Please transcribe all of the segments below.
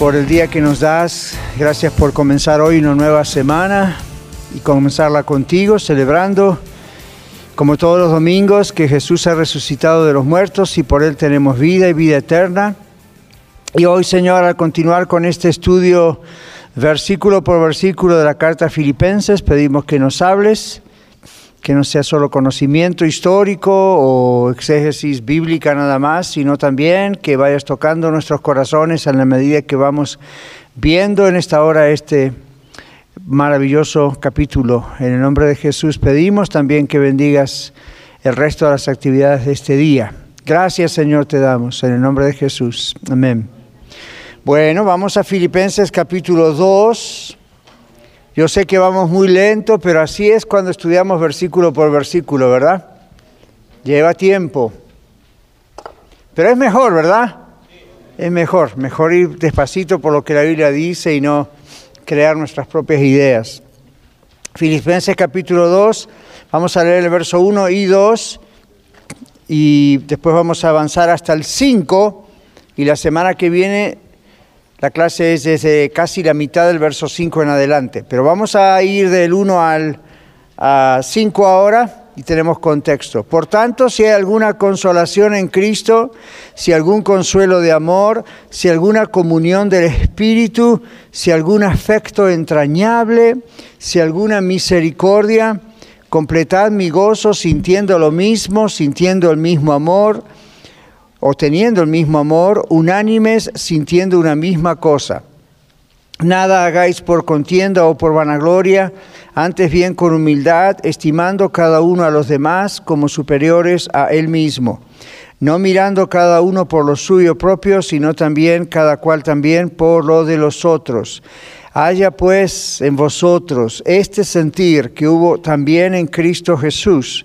por el día que nos das. Gracias por comenzar hoy una nueva semana y comenzarla contigo, celebrando, como todos los domingos, que Jesús ha resucitado de los muertos y por Él tenemos vida y vida eterna. Y hoy, Señor, al continuar con este estudio versículo por versículo de la carta a Filipenses, pedimos que nos hables que no sea solo conocimiento histórico o exégesis bíblica nada más, sino también que vayas tocando nuestros corazones en la medida que vamos viendo en esta hora este maravilloso capítulo. En el nombre de Jesús pedimos también que bendigas el resto de las actividades de este día. Gracias Señor te damos, en el nombre de Jesús. Amén. Bueno, vamos a Filipenses capítulo 2. Yo sé que vamos muy lento, pero así es cuando estudiamos versículo por versículo, ¿verdad? Lleva tiempo. Pero es mejor, ¿verdad? Es mejor, mejor ir despacito por lo que la Biblia dice y no crear nuestras propias ideas. Filipenses capítulo 2, vamos a leer el verso 1 y 2 y después vamos a avanzar hasta el 5 y la semana que viene la clase es desde casi la mitad del verso 5 en adelante, pero vamos a ir del 1 al 5 ahora y tenemos contexto. Por tanto, si hay alguna consolación en Cristo, si algún consuelo de amor, si alguna comunión del Espíritu, si algún afecto entrañable, si alguna misericordia, completad mi gozo sintiendo lo mismo, sintiendo el mismo amor o teniendo el mismo amor, unánimes, sintiendo una misma cosa. Nada hagáis por contienda o por vanagloria, antes bien con humildad, estimando cada uno a los demás como superiores a él mismo, no mirando cada uno por lo suyo propio, sino también cada cual también por lo de los otros. Haya pues en vosotros este sentir que hubo también en Cristo Jesús,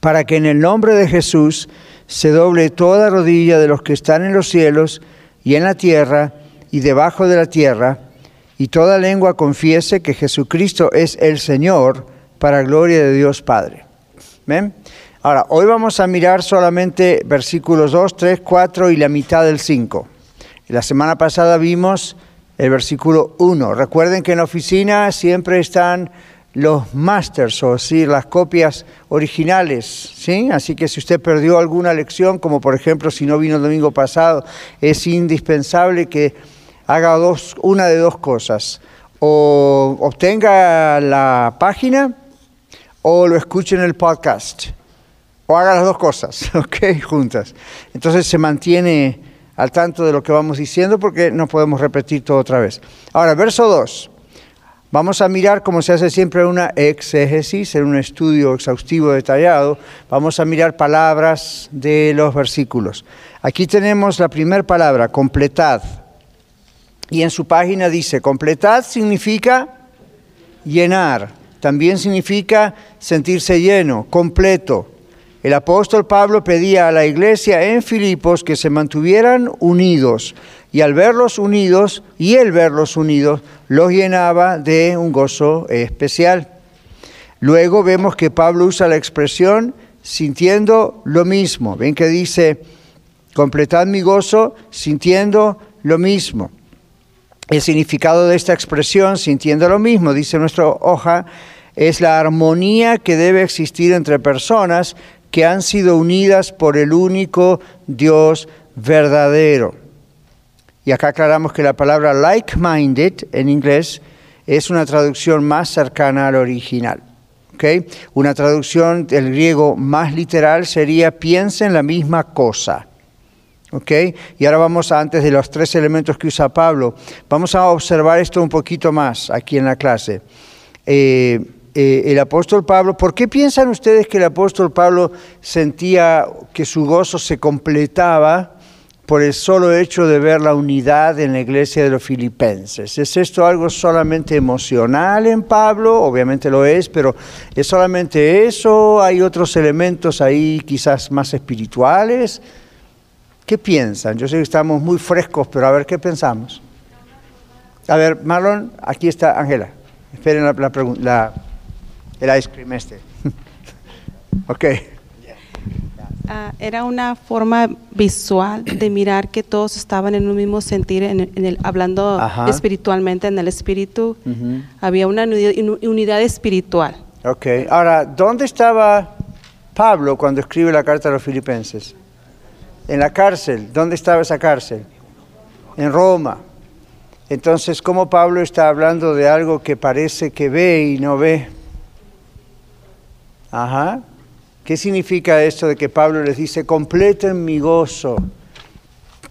para que en el nombre de Jesús se doble toda rodilla de los que están en los cielos y en la tierra y debajo de la tierra, y toda lengua confiese que Jesucristo es el Señor, para gloria de Dios Padre. ¿Ven? Ahora, hoy vamos a mirar solamente versículos 2, 3, 4 y la mitad del 5. La semana pasada vimos el versículo 1. Recuerden que en la oficina siempre están los masters, o sí, las copias originales, ¿sí? Así que si usted perdió alguna lección, como por ejemplo si no vino el domingo pasado, es indispensable que haga dos, una de dos cosas. O obtenga la página o lo escuche en el podcast. O haga las dos cosas, ¿ok? Juntas. Entonces se mantiene al tanto de lo que vamos diciendo porque no podemos repetir todo otra vez. Ahora, verso 2. Vamos a mirar, como se hace siempre una exégesis, en un estudio exhaustivo detallado, vamos a mirar palabras de los versículos. Aquí tenemos la primera palabra, completad. Y en su página dice, completad significa llenar, también significa sentirse lleno, completo. El apóstol Pablo pedía a la iglesia en Filipos que se mantuvieran unidos y al verlos unidos y el verlos unidos los llenaba de un gozo especial. Luego vemos que Pablo usa la expresión sintiendo lo mismo. Ven que dice, completad mi gozo sintiendo lo mismo. El significado de esta expresión, sintiendo lo mismo, dice nuestra hoja, es la armonía que debe existir entre personas que han sido unidas por el único Dios verdadero. Y acá aclaramos que la palabra like-minded en inglés es una traducción más cercana al original. ¿okay? Una traducción del griego más literal sería piensa en la misma cosa. Y ahora vamos a, antes de los tres elementos que usa Pablo, vamos a observar esto un poquito más aquí en la clase. Eh, eh, el apóstol Pablo, ¿por qué piensan ustedes que el apóstol Pablo sentía que su gozo se completaba por el solo hecho de ver la unidad en la iglesia de los filipenses? ¿Es esto algo solamente emocional en Pablo? Obviamente lo es, pero ¿es solamente eso? ¿Hay otros elementos ahí quizás más espirituales? ¿Qué piensan? Yo sé que estamos muy frescos, pero a ver qué pensamos. A ver, Marlon, aquí está Ángela. Esperen la, la, el ice cream este. ok. Uh, era una forma visual de mirar que todos estaban en un mismo sentir, en, en el, hablando Ajá. espiritualmente en el espíritu. Uh -huh. Había una unidad espiritual. Ok. Ahora, ¿dónde estaba Pablo cuando escribe la carta a los filipenses? En la cárcel. ¿Dónde estaba esa cárcel? En Roma. Entonces, ¿cómo Pablo está hablando de algo que parece que ve y no ve? Ajá. ¿Qué significa esto de que Pablo les dice, completen mi gozo,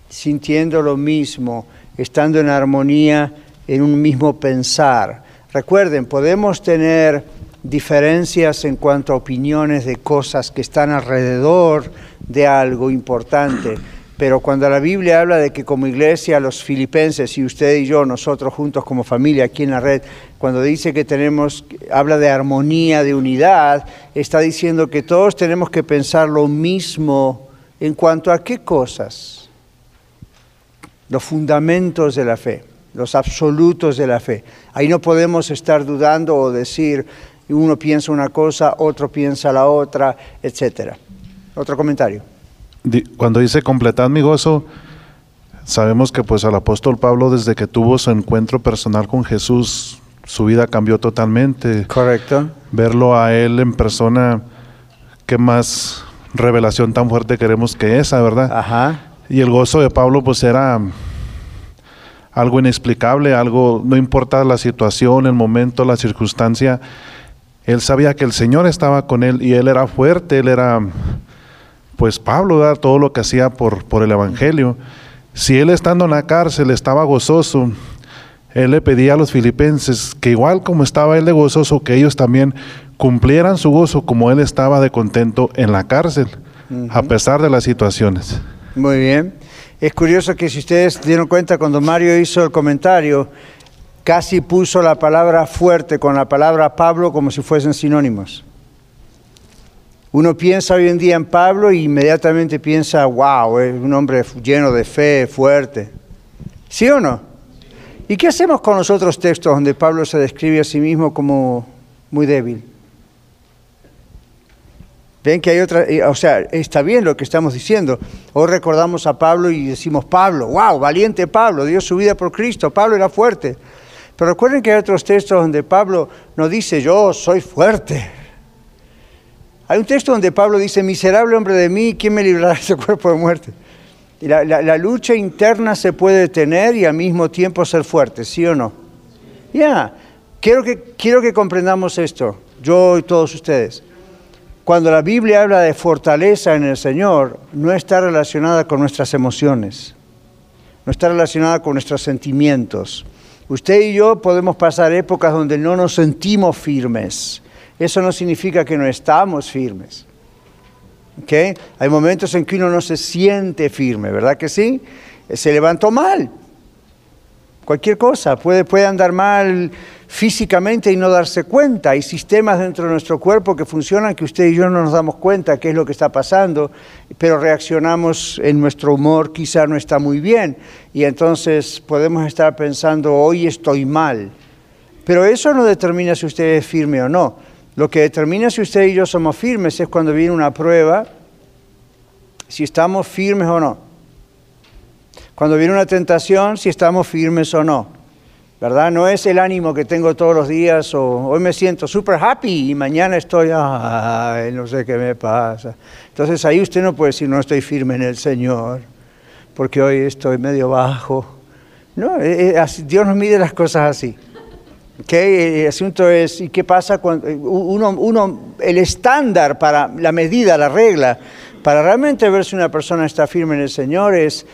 sintiendo lo mismo, estando en armonía, en un mismo pensar? Recuerden, podemos tener diferencias en cuanto a opiniones de cosas que están alrededor de algo importante, pero cuando la Biblia habla de que como iglesia los filipenses y usted y yo, nosotros juntos como familia aquí en la red, cuando dice que tenemos, habla de armonía, de unidad, está diciendo que todos tenemos que pensar lo mismo en cuanto a qué cosas. Los fundamentos de la fe, los absolutos de la fe. Ahí no podemos estar dudando o decir, uno piensa una cosa, otro piensa la otra, etc. Otro comentario cuando dice completad mi gozo, sabemos que pues al apóstol Pablo desde que tuvo su encuentro personal con Jesús, su vida cambió totalmente. Correcto. Verlo a él en persona, qué más revelación tan fuerte queremos que esa, ¿verdad? Ajá. Y el gozo de Pablo pues era algo inexplicable, algo, no importa la situación, el momento, la circunstancia, él sabía que el Señor estaba con él y él era fuerte, él era pues Pablo da todo lo que hacía por, por el Evangelio. Si él estando en la cárcel estaba gozoso, él le pedía a los filipenses que igual como estaba él de gozoso, que ellos también cumplieran su gozo como él estaba de contento en la cárcel, uh -huh. a pesar de las situaciones. Muy bien. Es curioso que si ustedes dieron cuenta cuando Mario hizo el comentario, casi puso la palabra fuerte con la palabra Pablo como si fuesen sinónimos. Uno piensa hoy en día en Pablo y inmediatamente piensa, wow, es un hombre lleno de fe, fuerte. ¿Sí o no? ¿Y qué hacemos con los otros textos donde Pablo se describe a sí mismo como muy débil? Ven que hay otra, o sea, está bien lo que estamos diciendo. Hoy recordamos a Pablo y decimos, Pablo, wow, valiente Pablo, dio su vida por Cristo, Pablo era fuerte. Pero recuerden que hay otros textos donde Pablo no dice, yo soy fuerte. Hay un texto donde Pablo dice, miserable hombre de mí, ¿quién me librará de ese cuerpo de muerte? La, lucha interna se puede tener y al mismo tiempo ser fuerte, ¿sí o no? Ya, quiero, que, quiero que comprendamos esto, yo y todos ustedes. Cuando la Biblia habla de fortaleza en el Señor, no está relacionada con nuestras emociones, no está relacionada con nuestros sentimientos. Usted y yo podemos pasar épocas donde no nos sentimos firmes, eso no significa que no estamos firmes. ¿Okay? Hay momentos en que uno no se siente firme, ¿verdad que sí? Se levantó mal. Cualquier cosa, puede, puede andar mal físicamente y no darse cuenta. Hay sistemas dentro de nuestro cuerpo que funcionan que usted y yo no nos damos cuenta qué es lo que está pasando, pero reaccionamos en nuestro humor, quizá no está muy bien. Y entonces podemos estar pensando, hoy estoy mal. Pero eso no determina si usted es firme o no. Lo que determina si usted y yo somos firmes es cuando viene una prueba, si estamos firmes o no. Cuando viene una tentación, si estamos firmes o no. ¿Verdad? No es el ánimo que tengo todos los días o hoy me siento super happy y mañana estoy, ay, no sé qué me pasa. Entonces ahí usted no puede decir, no estoy firme en el Señor, porque hoy estoy medio bajo. No, Dios nos mide las cosas así. El asunto es, ¿y qué pasa cuando uno, uno, el estándar para la medida, la regla, para realmente ver si una persona está firme en el Señor es,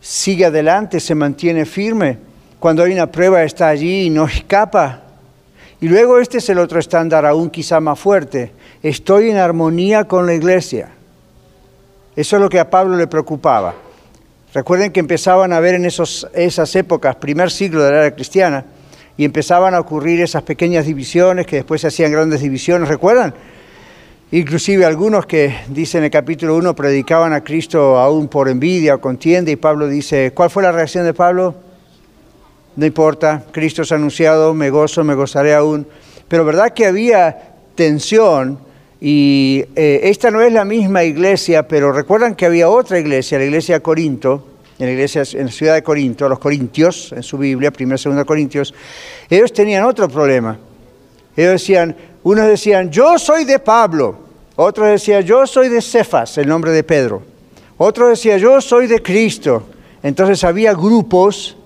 sigue adelante, se mantiene firme. Cuando hay una prueba está allí y no escapa. Y luego este es el otro estándar aún quizá más fuerte. Estoy en armonía con la iglesia. Eso es lo que a Pablo le preocupaba. Recuerden que empezaban a ver en esos, esas épocas, primer siglo de la era cristiana, y empezaban a ocurrir esas pequeñas divisiones que después se hacían grandes divisiones, ¿recuerdan? Inclusive algunos que dicen en el capítulo 1 predicaban a Cristo aún por envidia o contienda y Pablo dice, ¿cuál fue la reacción de Pablo? No importa, Cristo es anunciado, me gozo, me gozaré aún. Pero verdad que había tensión y eh, esta no es la misma iglesia, pero recuerdan que había otra iglesia, la iglesia de Corinto, en la iglesia en la ciudad de Corinto, los corintios, en su Biblia, primera y segunda Corintios, ellos tenían otro problema. Ellos decían, unos decían, yo soy de Pablo, otros decían, yo soy de Cefas, el nombre de Pedro, otros decían, yo soy de Cristo. Entonces había grupos,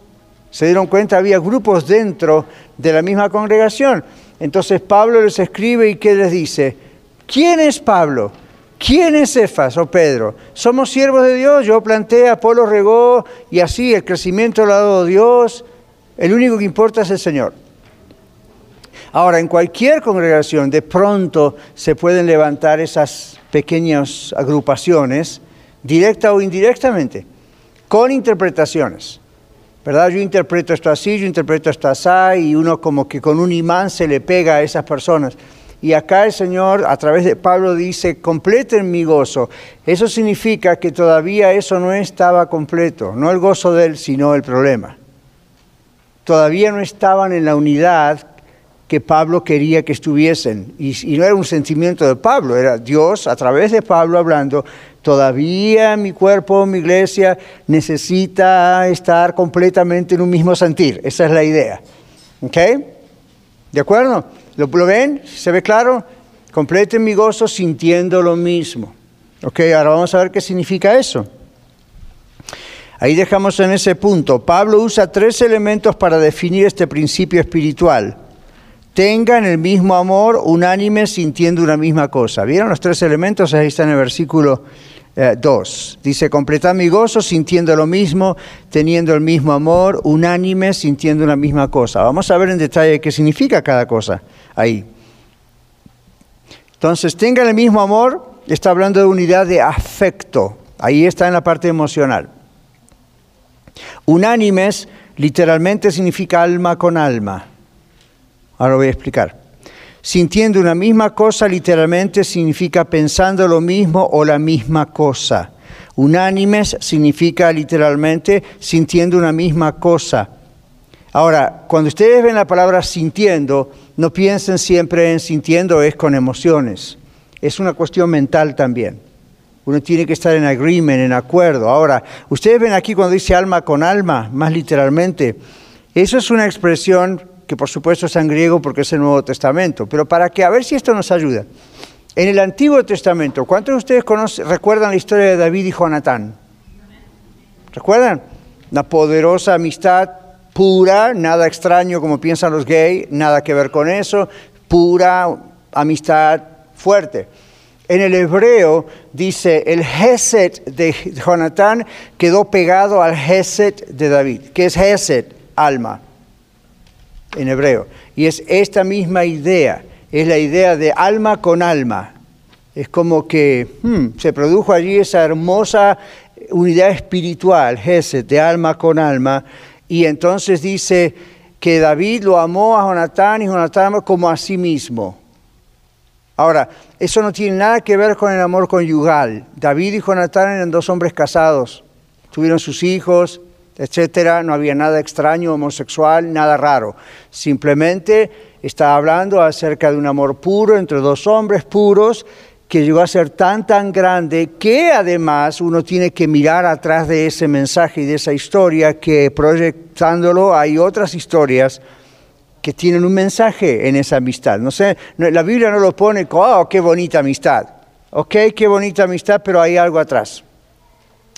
se dieron cuenta, había grupos dentro de la misma congregación. Entonces Pablo les escribe y ¿qué les dice? ¿Quién es Pablo? ¿Quién es Cefas o Pedro? Somos siervos de Dios, yo planté, Apolo regó y así el crecimiento lo ha dado Dios. El único que importa es el Señor. Ahora, en cualquier congregación de pronto se pueden levantar esas pequeñas agrupaciones, directa o indirectamente, con interpretaciones. ¿Verdad? Yo interpreto esto así, yo interpreto esto así, y uno como que con un imán se le pega a esas personas. Y acá el Señor, a través de Pablo, dice, completen mi gozo. Eso significa que todavía eso no estaba completo, no el gozo de él, sino el problema. Todavía no estaban en la unidad que Pablo quería que estuviesen. Y, y, no era un sentimiento de Pablo, era Dios a través de Pablo hablando, todavía mi cuerpo, mi iglesia necesita estar completamente en un mismo sentir. Esa es la idea. ¿Ok? ¿De acuerdo? ¿Lo, ven? ¿Se ve claro? Completen mi gozo sintiendo lo mismo. Ok, ahora vamos a ver qué significa eso. Ahí dejamos en ese punto. Pablo usa tres elementos para definir este principio espiritual. Tengan el mismo amor, unánime, sintiendo una misma cosa. ¿Vieron los tres elementos? Ahí está en el versículo 2. Eh, Dice, completad mi gozo sintiendo lo mismo, teniendo el mismo amor, unánime, sintiendo una misma cosa. Vamos a ver en detalle qué significa cada cosa ahí. Entonces, tengan el mismo amor, está hablando de unidad de afecto. Ahí está en la parte emocional. Unánimes literalmente significa alma con alma. Ahora lo voy a explicar. Sintiendo una misma cosa literalmente significa pensando lo mismo o la misma cosa. Unánimes significa literalmente sintiendo una misma cosa. Ahora, cuando ustedes ven la palabra sintiendo, no piensen siempre en sintiendo es con emociones. Es una cuestión mental también. Uno tiene que estar en agreement, en acuerdo. Ahora, ustedes ven aquí cuando dice alma con alma, más literalmente, eso es una expresión que por supuesto es en griego porque es el Nuevo Testamento, pero para que a ver si esto nos ayuda. En el Antiguo Testamento, ¿cuántos de ustedes recuerdan la historia de David y Jonatán? ¿Recuerdan? Una poderosa amistad pura, nada extraño como piensan los gays, nada que ver con eso, pura amistad fuerte. En el hebreo dice, el Geset de Jonatán quedó pegado al Geset de David. ¿Qué es Geset? Alma en hebreo. Y es esta misma idea, es la idea de alma con alma. Es como que hmm, se produjo allí esa hermosa unidad espiritual, Gesed, de alma con alma, y entonces dice que David lo amó a Jonatán y Jonatán como a sí mismo. Ahora, eso no tiene nada que ver con el amor conyugal. David y Jonatán eran dos hombres casados, tuvieron sus hijos, etcétera, no había nada extraño, homosexual, nada raro. Simplemente está hablando acerca de un amor puro entre dos hombres puros que llegó a ser tan, tan grande que además uno tiene que mirar atrás de ese mensaje y de esa historia que proyectándolo hay otras historias que tienen un mensaje en esa amistad. No sé, la Biblia no lo pone como, oh, qué bonita amistad. Ok, qué bonita amistad, pero hay algo atrás.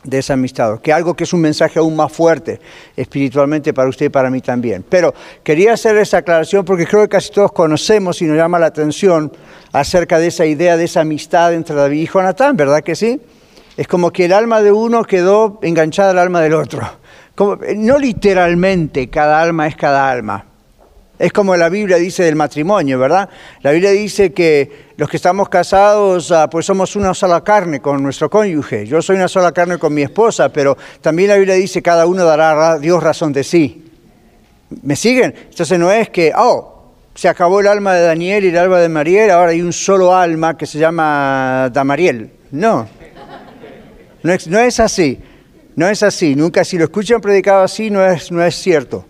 De esa amistad, que algo que es un mensaje aún más fuerte espiritualmente para usted y para mí también. Pero quería hacer esa aclaración porque creo que casi todos conocemos y nos llama la atención acerca de esa idea de esa amistad entre David y Jonatán, ¿verdad que sí? Es como que el alma de uno quedó enganchada al alma del otro. No literalmente cada alma es cada alma, es como la Biblia dice del matrimonio, ¿verdad? La Biblia dice que los que estamos casados, ah, pues somos una sola carne con nuestro cónyuge. Yo soy una sola carne con mi esposa, pero también la Biblia dice cada uno dará a Dios razón de sí. ¿Me siguen? Entonces no es que, oh, se acabó el alma de Daniel y el alma de Mariel, ahora hay un solo alma que se llama Damariel. No, no es, no es así, no es así. Nunca, si lo escuchan predicado así, no es, no es cierto.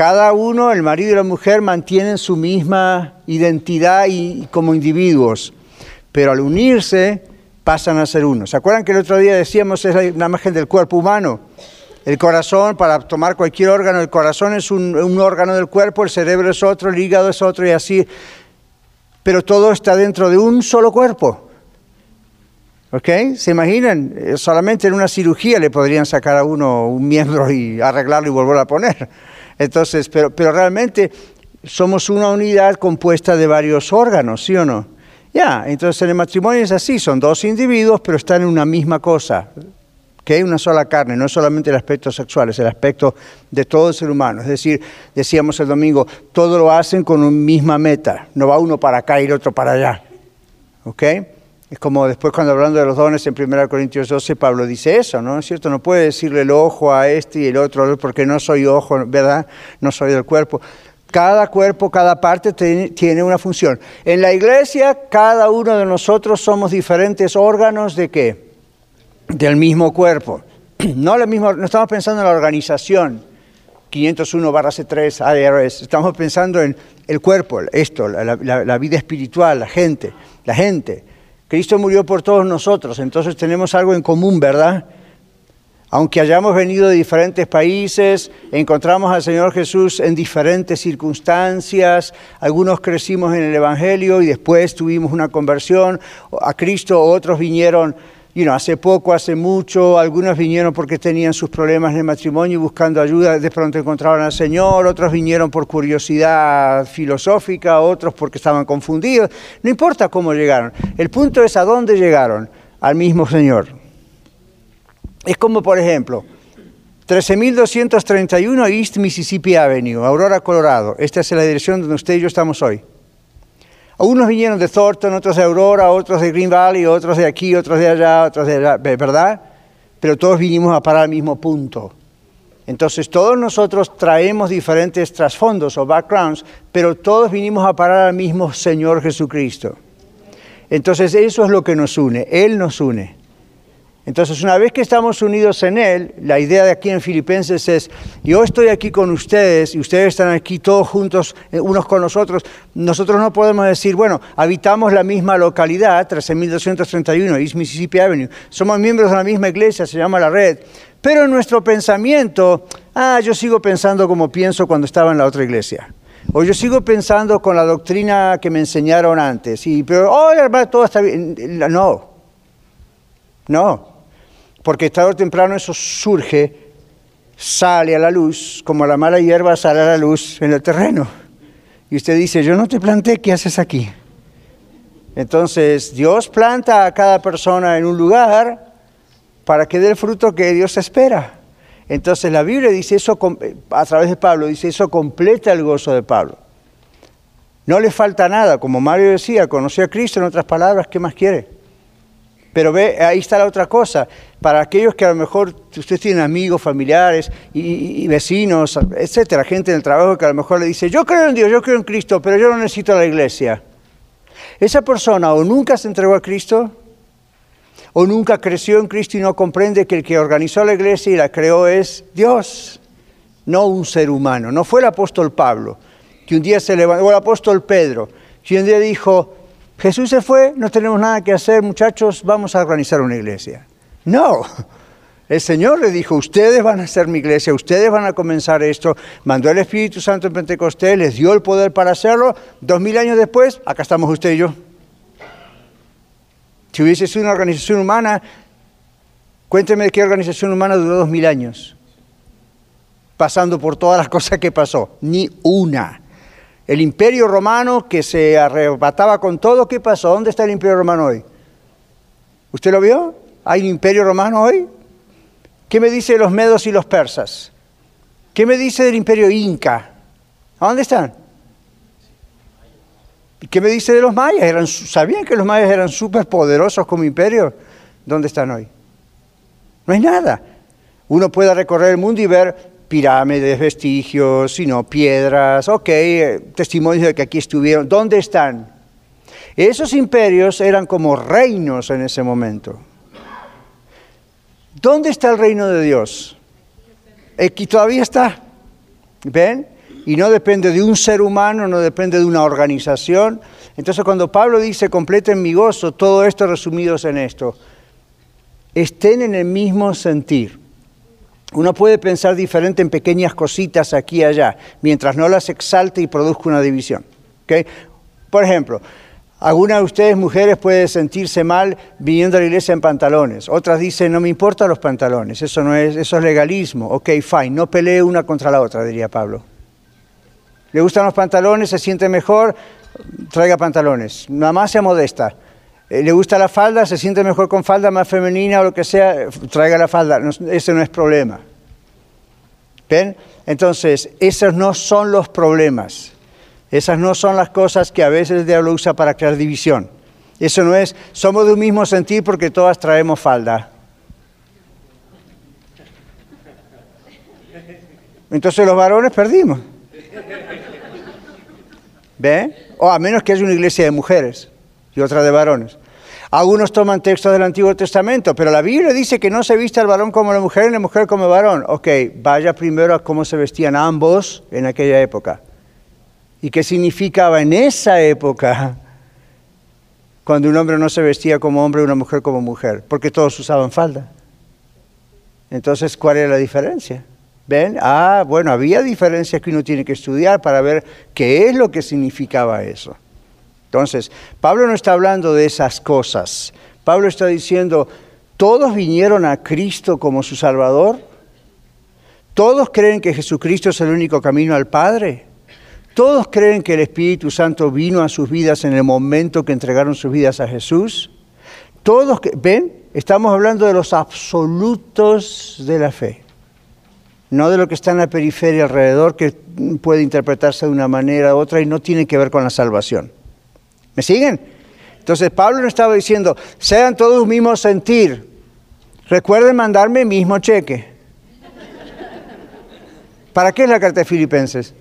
Cada uno, el marido y la mujer, mantienen su misma identidad y, como individuos, pero al unirse pasan a ser uno. ¿Se acuerdan que el otro día decíamos es la imagen del cuerpo humano? El corazón, para tomar cualquier órgano, el corazón es un, un órgano del cuerpo, el cerebro es otro, el hígado es otro y así. Pero todo está dentro de un solo cuerpo. ¿Ok? ¿Se imaginan? Eh, solamente en una cirugía le podrían sacar a uno un miembro y arreglarlo y volverlo a poner. Entonces, pero, pero realmente somos una unidad compuesta de varios órganos, ¿sí o no? Ya, entonces en el matrimonio es así, son dos individuos, pero están en una misma cosa, que hay una sola carne, no es solamente el aspecto sexual, es el aspecto de todo el ser humano. Es decir, decíamos el domingo, todo lo hacen con una misma meta, no va uno para acá y el otro para allá. ¿Ok? Es como después cuando hablando de los dones en 1 Corintios 12, Pablo dice eso, ¿no es cierto? No puede decirle el ojo a este y el otro, porque no soy ojo, ¿verdad? No soy del cuerpo. Cada cuerpo, cada parte tiene una función. En la iglesia, cada uno de nosotros somos diferentes órganos de qué? Del mismo cuerpo. No, lo mismo, no estamos pensando en la organización, 501 barra C3 ARS, estamos pensando en el cuerpo, esto, la vida espiritual, la gente, la gente. Cristo murió por todos nosotros, entonces tenemos algo en común, ¿verdad? Aunque hayamos venido de diferentes países, encontramos al Señor Jesús en diferentes circunstancias, algunos crecimos en el Evangelio y después tuvimos una conversión a Cristo, otros vinieron hace poco, hace mucho, algunos vinieron porque tenían sus problemas de matrimonio y buscando ayuda, de pronto encontraron al Señor, otros vinieron por curiosidad filosófica, otros porque estaban confundidos, no importa cómo llegaron, el punto es a dónde llegaron, al mismo Señor. Es como, por ejemplo, 13.231 East Mississippi Avenue, Aurora, Colorado. Esta es la dirección donde usted y yo estamos hoy. Unos vinieron de Thornton, otros de Aurora, otros de Green Valley, otros de aquí, otros de allá, otros de allá, ¿verdad? Pero todos vinimos a parar al mismo punto. Entonces todos nosotros traemos diferentes trasfondos o backgrounds, pero todos vinimos a parar al mismo Señor Jesucristo. Entonces eso es lo que nos une, Él nos une. Entonces, una vez que estamos unidos en Él, la idea de aquí en Filipenses es, yo estoy aquí con ustedes y ustedes están aquí todos juntos, eh, unos con nosotros. Nosotros no podemos decir, bueno, habitamos la misma localidad, 13.231 East Mississippi Avenue, somos miembros de la misma iglesia, se llama la red, pero en nuestro pensamiento, ah, yo sigo pensando como pienso cuando estaba en la otra iglesia. O yo sigo pensando con la doctrina que me enseñaron antes. Y, pero, oh, hermano, todo está bien. No, no, porque tarde o temprano eso surge, sale a la luz, como la mala hierba sale a la luz en el terreno. Y usted dice, yo no te planté, ¿qué haces aquí? Entonces Dios planta a cada persona en un lugar para que dé el fruto que Dios espera. Entonces la Biblia dice eso, a través de Pablo, dice eso completa el gozo de Pablo. No le falta nada, como Mario decía, conoció a Cristo, en otras palabras, ¿qué más quiere? Pero ve, ahí está la otra cosa. Para aquellos que a lo mejor ustedes tienen amigos, familiares y, vecinos, etcétera, gente en el trabajo que a lo mejor le dice, yo creo en Dios, yo creo en Cristo, pero yo no necesito la iglesia. Esa persona o nunca se entregó a Cristo, o nunca creció en Cristo y no comprende que el que organizó la iglesia y la creó es Dios, no un ser humano. No fue el apóstol Pablo, que un día se levantó, o el apóstol Pedro, que un día dijo, Jesús se fue, no tenemos nada que hacer, muchachos, vamos a organizar una iglesia. No, el Señor le dijo, ustedes van a ser mi iglesia, ustedes van a comenzar esto, mandó el Espíritu Santo en Pentecostés, les dio el poder para hacerlo, dos mil años después, acá estamos usted y yo. Si hubiese sido una organización humana, Cuénteme qué organización humana duró dos mil años, pasando por todas las cosas que pasó. Ni una. El imperio romano que se arrebataba con todo, ¿qué pasó? ¿Dónde está el imperio romano hoy? ¿Usted lo vio? ¿Hay un imperio romano hoy? ¿Qué me dice de los medos y los persas? ¿Qué me dice del imperio inca? ¿A dónde están? ¿Qué me dice de los mayas? ¿Sabían que los mayas eran súper poderosos como imperio? ¿Dónde están hoy? No hay nada. Uno puede recorrer el mundo y ver pirámides, vestigios, sino piedras, ok, eh, testimonios de que aquí estuvieron. ¿Dónde están? Esos imperios eran como reinos en ese momento. ¿Dónde está el reino de Dios? Aquí todavía está. ¿Ven? Y no depende de un ser humano, no depende de una organización. Entonces cuando Pablo dice, completen mi gozo, todo esto resumidos en esto, estén en el mismo sentir. Uno puede pensar diferente en pequeñas cositas aquí y allá, mientras no las exalte y produzca una división. Por ejemplo, alguna de ustedes mujeres puede sentirse mal viniendo a la iglesia en pantalones. Otras dicen, no me importan los pantalones, eso no es, eso es legalismo. Ok, fine, no pelee una contra la otra, diría Pablo. ¿Le gustan los pantalones? ¿Se siente mejor? Traiga pantalones. Nada más sea modesta. Eh, ¿Le gusta la falda? ¿Se siente mejor con falda más femenina o lo que sea? Traiga la falda. ese no es problema. ¿Ven? Entonces, esos no son los problemas. Esas no son las cosas que a veces el diablo usa para crear división. Eso no es, somos de un mismo sentir porque todas traemos falda. Entonces los varones perdimos. ¿Ve? O a menos que haya una iglesia de mujeres y otra de varones. Algunos toman textos del Antiguo Testamento, pero la Biblia dice que no se viste al varón como la mujer y la mujer como el varón. Ok, vaya primero a cómo se vestían ambos en aquella época. ¿Y qué significaba en esa época cuando un hombre no se vestía como hombre y una mujer como mujer? Porque todos usaban falda. Entonces, ¿cuál era la diferencia? ¿Ven? Ah, bueno, había diferencias que uno tiene que estudiar para ver qué es lo que significaba eso. Entonces, Pablo no está hablando de esas cosas. Pablo está diciendo, todos vinieron a Cristo como su Salvador. Todos creen que Jesucristo es el único camino al Padre. Todos creen que el Espíritu Santo vino a sus vidas en el momento que entregaron sus vidas a Jesús. Todos, ven, estamos hablando de los absolutos de la fe, no de lo que está en la periferia alrededor, que puede interpretarse de una manera u otra y no tiene que ver con la salvación. ¿Me siguen? Entonces Pablo no estaba diciendo, sean todos mismos sentir. Recuerden mandarme el mismo cheque. ¿Para qué es la carta de Filipenses?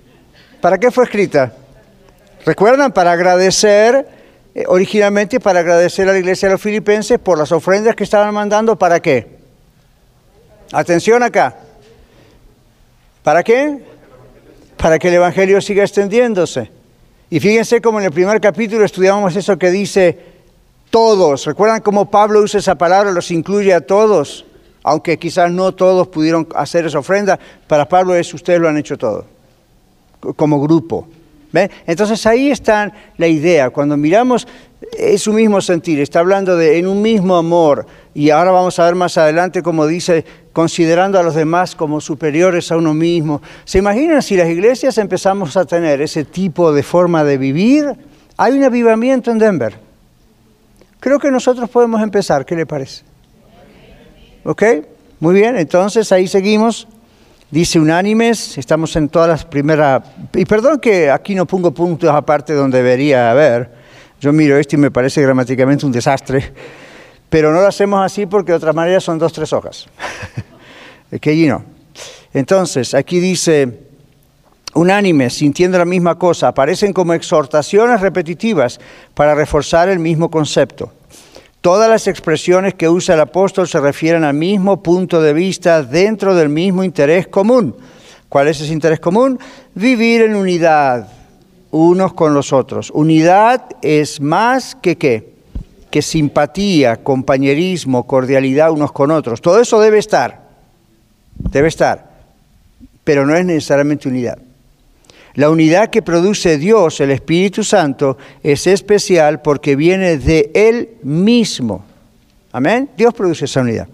¿Para qué fue escrita? ¿Recuerdan? Para agradecer, eh, originalmente para agradecer a la iglesia de los filipenses por las ofrendas que estaban mandando. ¿Para qué? Atención acá. ¿Para qué? Para que el Evangelio siga extendiéndose. Y fíjense cómo en el primer capítulo estudiamos eso que dice todos. ¿Recuerdan cómo Pablo usa esa palabra? Los incluye a todos. Aunque quizás no todos pudieron hacer esa ofrenda, para Pablo es ustedes lo han hecho todo, como grupo. Entonces ahí está la idea. Cuando miramos, es su mismo sentir, está hablando de en un mismo amor. Y ahora vamos a ver más adelante como dice, considerando a los demás como superiores a uno mismo. ¿Se imaginan si las iglesias empezamos a tener ese tipo de forma de vivir? Hay un avivamiento en Denver. Creo que nosotros podemos empezar, ¿qué le parece? ¿Ok? Muy bien, entonces ahí seguimos dice unánimes, estamos en todas las primeras, y perdón que aquí no pongo puntos aparte donde debería haber, yo miro esto y me parece gramáticamente un desastre, pero no lo hacemos así porque de otra manera son dos, tres hojas. es que allí no. Entonces, aquí dice, unánimes, sintiendo la misma cosa, aparecen como exhortaciones repetitivas para reforzar el mismo concepto. Todas las expresiones que usa el apóstol se refieren al mismo punto de vista dentro del mismo interés común. ¿Cuál es ese interés común? Vivir en unidad unos con los otros. Unidad es más que qué? Que simpatía, compañerismo, cordialidad unos con otros. Todo eso debe estar. Debe estar. Pero no es necesariamente unidad. La unidad que produce Dios, el Espíritu Santo, es especial porque viene de Él mismo. Amén. Dios produce esa unidad.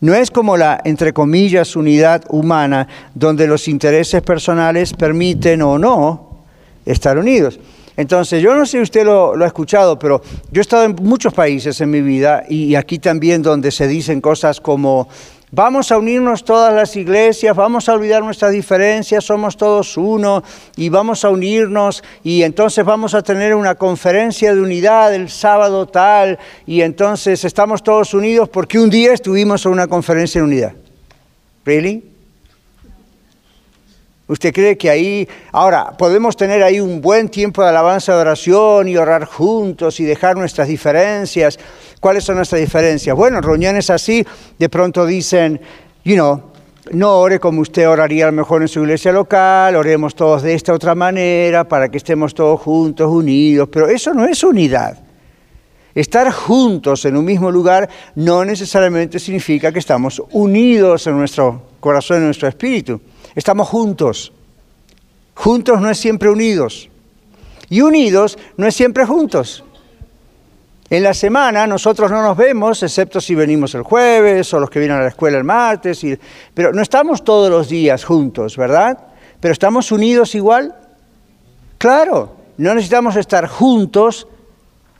No es como la, entre comillas, unidad humana, donde los intereses personales permiten o no estar unidos. Entonces, yo no sé si usted lo, ha escuchado, pero yo he estado en muchos países en mi vida y aquí también donde se dicen cosas como Vamos a unirnos todas las iglesias, vamos a olvidar nuestras diferencias, somos todos uno y vamos a unirnos y entonces vamos a tener una conferencia de unidad el sábado tal y entonces estamos todos unidos porque un día estuvimos en una conferencia de unidad. ¿Really? ¿Usted cree que ahí, ahora, podemos tener ahí un buen tiempo de alabanza de oración y orar juntos y dejar nuestras diferencias? ¿Cuáles son nuestras diferencias? Bueno, reuniones así, de pronto dicen, you know, no ore como usted oraría a lo mejor en su iglesia local, oremos todos de esta otra manera para que estemos todos juntos, unidos, pero eso no es unidad. Estar juntos en un mismo lugar no necesariamente significa que estamos unidos en nuestro corazón, en nuestro espíritu. Estamos juntos. Juntos no es siempre unidos. Y unidos no es siempre juntos. En la semana nosotros no nos vemos, excepto si venimos el jueves o los que vienen a la escuela el martes, pero no estamos todos los días juntos, ¿verdad? Pero estamos unidos igual. Claro, no necesitamos estar juntos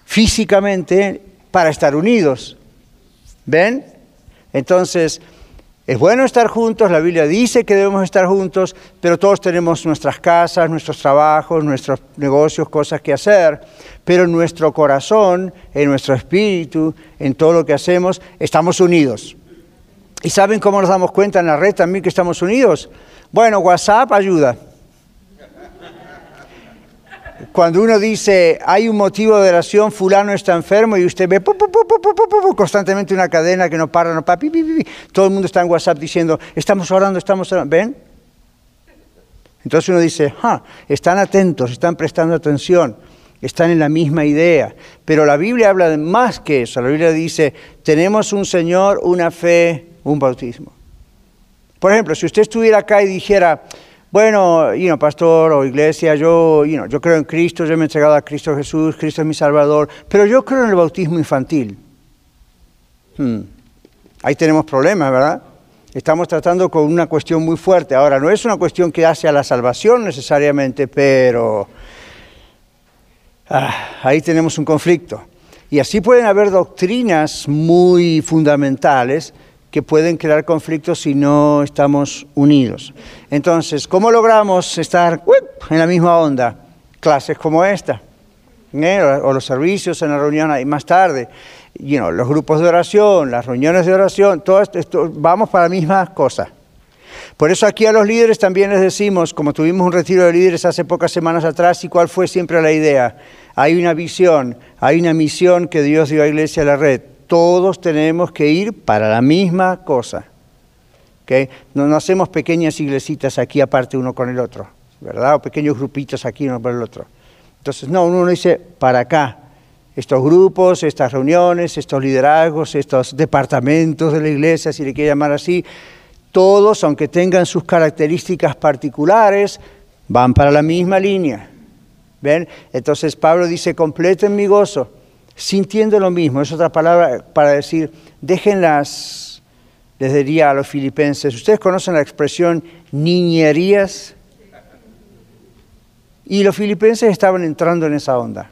físicamente para estar unidos. ¿Ven? Entonces, es bueno estar juntos, la Biblia dice que debemos estar juntos, pero todos tenemos nuestras casas, nuestros trabajos, nuestros negocios, cosas que hacer, pero en nuestro corazón, en nuestro espíritu, en todo lo que hacemos, estamos unidos. ¿Y saben cómo nos damos cuenta en la red también que estamos unidos? Bueno, WhatsApp ayuda. Cuando uno dice, hay un motivo de oración, fulano está enfermo, y usted ve constantemente una cadena que no para, no para, todo el mundo está en WhatsApp diciendo, estamos orando, estamos orando, ¿ven? Entonces uno dice, ah, están atentos, están prestando atención, están en la misma idea. Pero la Biblia habla de más que eso. La Biblia dice, tenemos un Señor, una fe, un bautismo. Por ejemplo, si usted estuviera acá y dijera, bueno, you pastor o iglesia, yo, yo creo en Cristo, yo me he entregado a Cristo Jesús, Cristo es mi Salvador, pero yo creo en el bautismo infantil. Hmm. Ahí tenemos problemas, ¿verdad? Estamos tratando con una cuestión muy fuerte. Ahora, no es una cuestión que hace a la salvación necesariamente, pero ah, ahí tenemos un conflicto. Y así pueden haber doctrinas muy fundamentales que pueden crear conflictos si no estamos unidos. Entonces, ¿cómo logramos estar en la misma onda? Clases como esta, ¿eh? o los servicios en la reunión ahí más tarde, los grupos de oración, las reuniones de oración, todo esto, vamos para la misma cosa. Por eso aquí a los líderes también les decimos, como tuvimos un retiro de líderes hace pocas semanas atrás, y cuál fue siempre la idea. Hay una visión, hay una misión que Dios dio a Iglesia a la Red todos tenemos que ir para la misma cosa. ¿okay? No, hacemos pequeñas iglesitas aquí aparte uno con el otro, ¿verdad? O pequeños grupitos aquí uno por el otro. Entonces, no, uno dice para acá. Estos grupos, estas reuniones, estos liderazgos, estos departamentos de la iglesia, si le quiere llamar así, todos, aunque tengan sus características particulares, van para la misma línea. ¿Ven? Entonces Pablo dice, completen mi gozo sintiendo lo mismo. Es otra palabra para decir, déjenlas, les diría a los filipenses, ¿ustedes conocen la expresión niñerías? Y los filipenses estaban entrando en esa onda.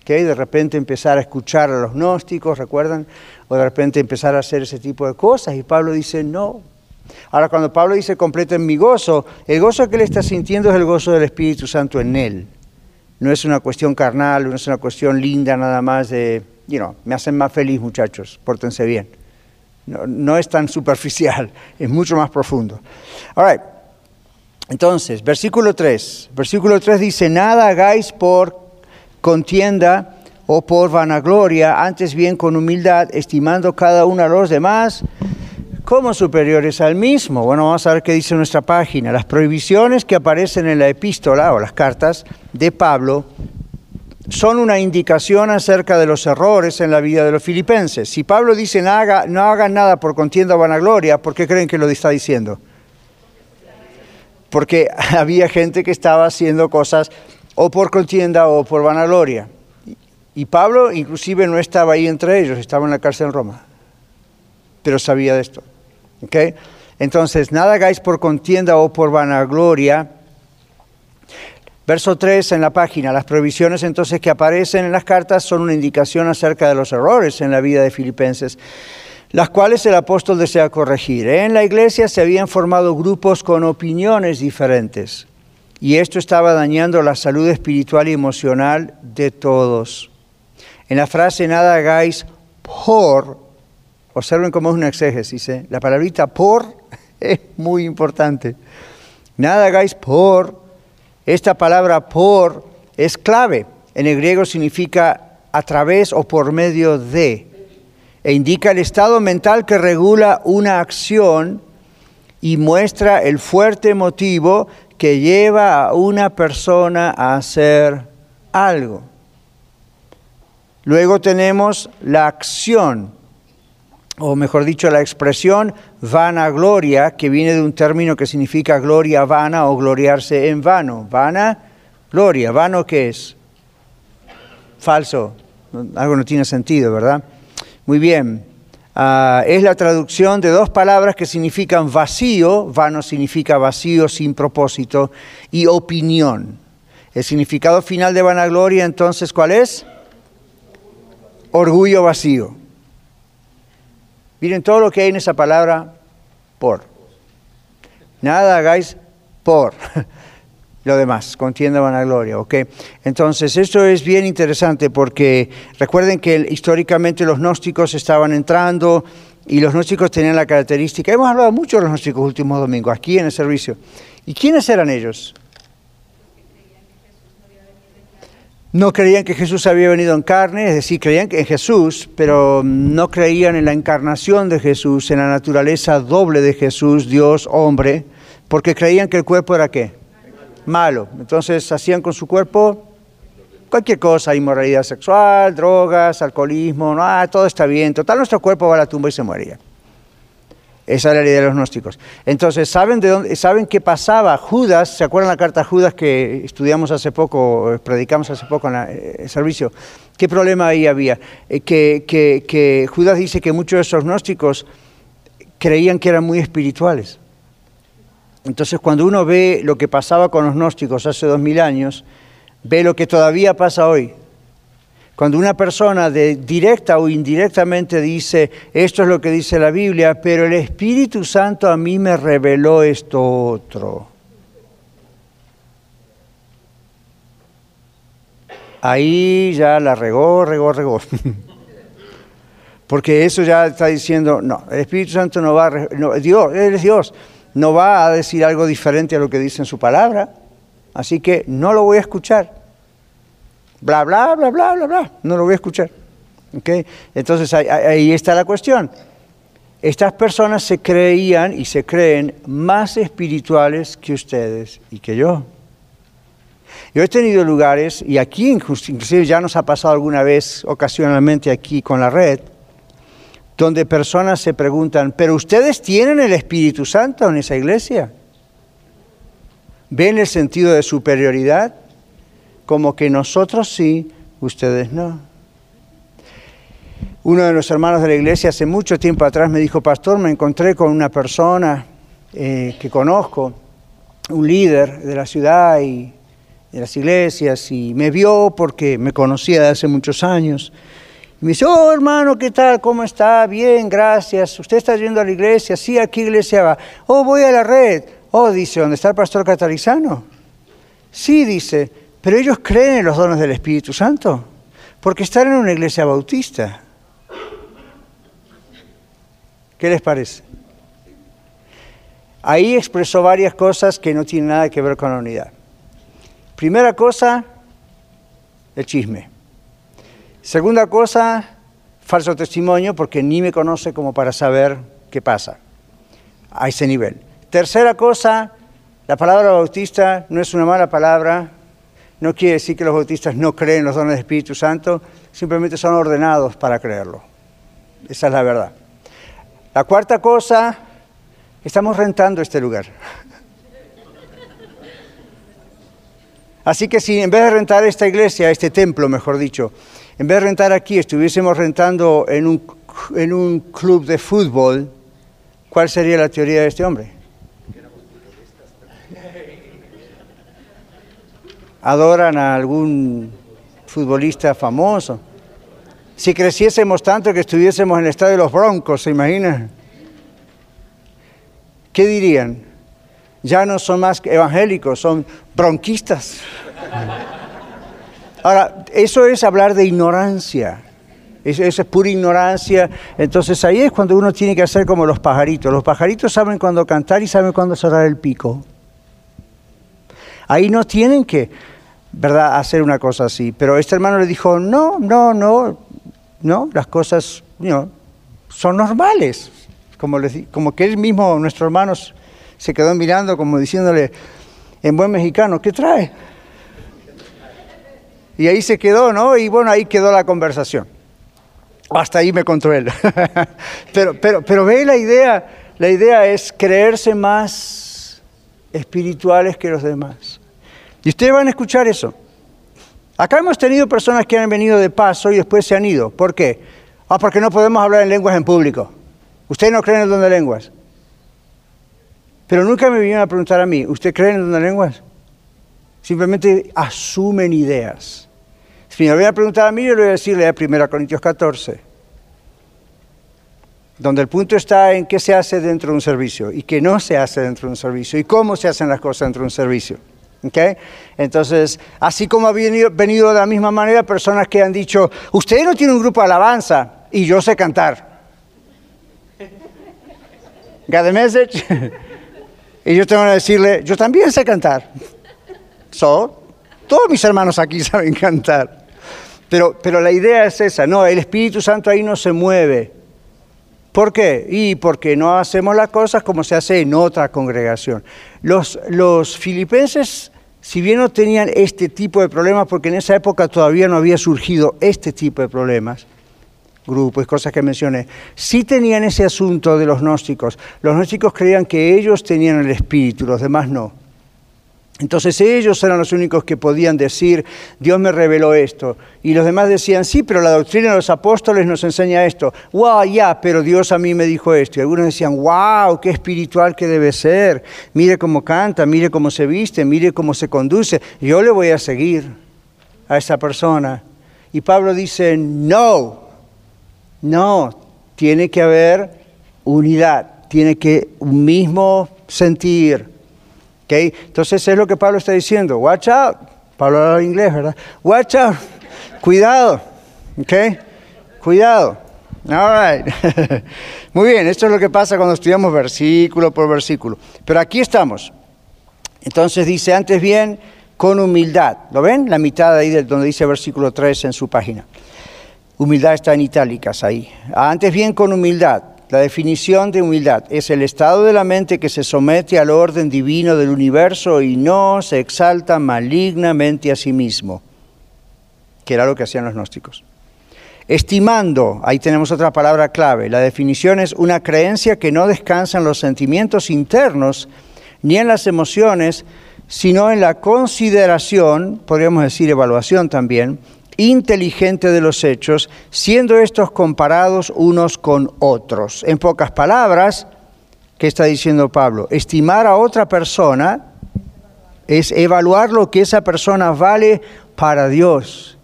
¿okay? De repente empezar a escuchar a los gnósticos, ¿recuerdan? O de repente empezar a hacer ese tipo de cosas. Y Pablo dice, no. Ahora, cuando Pablo dice completen mi gozo, el gozo que él está sintiendo es el gozo del Espíritu Santo en él. No es una cuestión carnal, no es una cuestión linda nada más de, you know, me hacen más feliz muchachos, pórtense bien. No, es tan superficial, es mucho más profundo. All right. Entonces, versículo 3. Versículo 3 dice, nada hagáis por contienda o por vanagloria, antes bien con humildad, estimando cada uno a los demás como superiores al mismo. Bueno, vamos a ver qué dice nuestra página. Las prohibiciones que aparecen en la epístola o las cartas de Pablo son una indicación acerca de los errores en la vida de los filipenses. Si Pablo dice no, haga, no hagan nada por contienda o vanagloria, ¿por qué creen que lo está diciendo? Porque había gente que estaba haciendo cosas o por contienda o por vanagloria. Y Pablo inclusive no estaba ahí entre ellos, estaba en la cárcel en Roma. pero sabía de esto. ¿Okay? Entonces, nada hagáis por contienda o por vanagloria. Verso 3 en la página, las provisiones entonces que aparecen en las cartas son una indicación acerca de los errores en la vida de Filipenses, las cuales el apóstol desea corregir. En la iglesia se habían formado grupos con opiniones diferentes y esto estaba dañando la salud espiritual y emocional de todos. En la frase nada hagáis por, observen cómo es una exégesis, ¿eh? la palabrita por es muy importante. Nada hagáis por, esta palabra por es clave. En el griego significa a través o por medio de, e indica el estado mental que regula una acción y muestra el fuerte motivo que lleva a una persona a hacer algo. Luego tenemos la acción, o mejor dicho, la expresión vanagloria, que viene de un término que significa gloria vana o gloriarse en vano. Vana, gloria. ¿Vano qué es? Falso. Algo no tiene sentido, ¿verdad? Muy bien. Ah, es la traducción de dos palabras que significan vacío, vano significa vacío sin propósito, y opinión. El significado final de vanagloria entonces, ¿cuál es? Orgullo vacío. Miren todo lo que hay en esa palabra, por. Nada hagáis por. lo demás, contienda vanagloria, ¿ok? Entonces, esto es bien interesante porque recuerden que históricamente los gnósticos estaban entrando y los gnósticos tenían la característica, hemos hablado mucho de los gnósticos últimos domingos, aquí en el servicio. ¿Y quiénes eran ellos? No creían que Jesús había venido en carne, es decir, creían en Jesús, pero no creían en la encarnación de Jesús, en la naturaleza doble de Jesús, Dios, hombre, porque creían que el cuerpo era qué? malo. Entonces hacían con su cuerpo cualquier cosa, inmoralidad sexual, drogas, alcoholismo, no, ah, todo está bien, total nuestro cuerpo va a la tumba y se moría. Esa era la idea de los gnósticos. Entonces, ¿saben, de dónde, ¿saben qué pasaba? Judas, ¿se acuerdan la carta a Judas que estudiamos hace poco, predicamos hace poco en eh, el servicio? ¿Qué problema ahí había? Eh, que, que, que Judas dice que muchos de esos gnósticos creían que eran muy espirituales. Entonces, cuando uno ve lo que pasaba con los gnósticos hace dos mil años, ve lo que todavía pasa hoy. Cuando una persona de directa o indirectamente dice, esto es lo que dice la Biblia, pero el Espíritu Santo a mí me reveló esto otro. Ahí ya la regó, regó, regó. Porque eso ya está diciendo, no, el Espíritu Santo no va a... Dios, Él es Dios no va a decir algo diferente a lo que dice en su palabra, así que no lo voy a escuchar. Bla, bla, bla, bla, bla, bla, no lo voy a escuchar. ¿Okay? Entonces ahí, está la cuestión. Estas personas se creían y se creen más espirituales que ustedes y que yo. Yo he tenido lugares, y aquí inclusive ya nos ha pasado alguna vez ocasionalmente aquí con la red, donde personas se preguntan, ¿pero ustedes tienen el Espíritu Santo en esa iglesia? ¿Ven el sentido de superioridad? Como que nosotros sí, ustedes no. Uno de los hermanos de la iglesia hace mucho tiempo atrás me dijo, pastor, me encontré con una persona eh, que conozco, un líder de la ciudad y de las iglesias, y me vio porque me conocía de hace muchos años me dice, oh hermano, ¿qué tal? ¿Cómo está? Bien, gracias. ¿Usted está yendo a la iglesia? Sí, ¿a qué iglesia va? Oh, voy a la red. Oh, dice, ¿dónde está el pastor catalizano? Sí, dice, pero ellos creen en los dones del Espíritu Santo, porque están en una iglesia bautista. ¿Qué les parece? Ahí expresó varias cosas que no tienen nada que ver con la unidad. Primera cosa, el chisme. Segunda cosa, falso testimonio, porque ni me conoce como para saber qué pasa a ese nivel. Tercera cosa, la palabra bautista no es una mala palabra, no quiere decir que los bautistas no creen los dones del Espíritu Santo, simplemente son ordenados para creerlo. Esa es la verdad. La cuarta cosa, estamos rentando este lugar. Así que si en vez de rentar esta iglesia, este templo, mejor dicho, en vez de rentar aquí, estuviésemos rentando en un en un club de fútbol, ¿cuál sería la teoría de este hombre? Adoran a algún futbolista famoso. Si creciésemos tanto que estuviésemos en el estadio de los Broncos, ¿se imaginan? ¿Qué dirían? Ya no son más evangélicos, son bronquistas. Ahora, eso es hablar de ignorancia. Eso, es pura ignorancia. Entonces ahí es cuando uno tiene que hacer como los pajaritos. Los pajaritos saben cuándo cantar y saben cuándo cerrar el pico. Ahí no tienen que, ¿verdad?, hacer una cosa así. Pero este hermano le dijo, no, no, no, no, las cosas son normales. Como, como que él mismo, nuestro hermano, se quedó mirando como diciéndole, en buen mexicano, ¿qué trae? Y ahí se quedó, ¿no? Y bueno, ahí quedó la conversación. Hasta ahí me contó él. pero, pero, pero ve la idea, la idea es creerse más espirituales que los demás. Y ustedes van a escuchar eso. Acá hemos tenido personas que han venido de paso y después se han ido. ¿Por qué? Ah, porque no podemos hablar en lenguas en público. ¿Ustedes no creen en el don de lenguas? Pero nunca me vinieron a preguntar a mí, ¿usted cree en el don de lenguas? Simplemente asumen ideas. Si me voy a preguntar a mí, yo le voy a decirle a 1 Corintios 14, donde el punto está en qué se hace dentro de un servicio y qué no se hace dentro de un servicio y cómo se hacen las cosas dentro de un servicio. ¿Okay? Entonces, así como ha venido, venido de la misma manera personas que han dicho, usted no tiene un grupo de alabanza y yo sé cantar. Got the message? y yo tengo que decirle, yo también sé cantar. So, todos mis hermanos aquí saben cantar. Pero, pero la idea es esa, no, el Espíritu Santo ahí no se mueve. ¿Por qué? Y porque no hacemos las cosas como se hace en otra congregación. Los, los filipenses, si bien no tenían este tipo de problemas, porque en esa época todavía no había surgido este tipo de problemas, grupos, cosas que mencioné, sí tenían ese asunto de los gnósticos. Los gnósticos creían que ellos tenían el Espíritu, los demás no. Entonces ellos eran los únicos que podían decir, Dios me reveló esto. Y los demás decían, sí, pero la doctrina de los apóstoles nos enseña esto. Wow, ya, pero Dios a mí me dijo esto. Y algunos decían, wow, qué espiritual que debe ser. Mire cómo canta, mire cómo se viste, mire cómo se conduce. Yo le voy a seguir a esa persona. Y Pablo dice, no, no, tiene que haber unidad, tiene que un mismo sentir entonces es lo que Pablo está diciendo. Watch out. Pablo habla inglés, ¿verdad? Watch out. Cuidado. ¿Ok? Cuidado. All right. Muy bien, esto es lo que pasa cuando estudiamos versículo por versículo. Pero aquí estamos. Entonces dice, antes bien, con humildad. ¿Lo ven? La mitad ahí de donde dice versículo 3 en su página. Humildad está en itálicas ahí. Antes bien, con humildad la definición de humildad es el estado de la mente que se somete al orden divino del universo y no se exalta malignamente a sí mismo, que era lo que hacían los gnósticos. Estimando, ahí tenemos otra palabra clave, la definición es una creencia que no descansa en los sentimientos internos ni en las emociones, sino en la consideración, podríamos decir evaluación también, inteligente de los hechos, siendo estos comparados unos con otros. En pocas palabras, ¿qué está diciendo Pablo? Estimar a otra persona es evaluar lo que esa persona vale para Dios,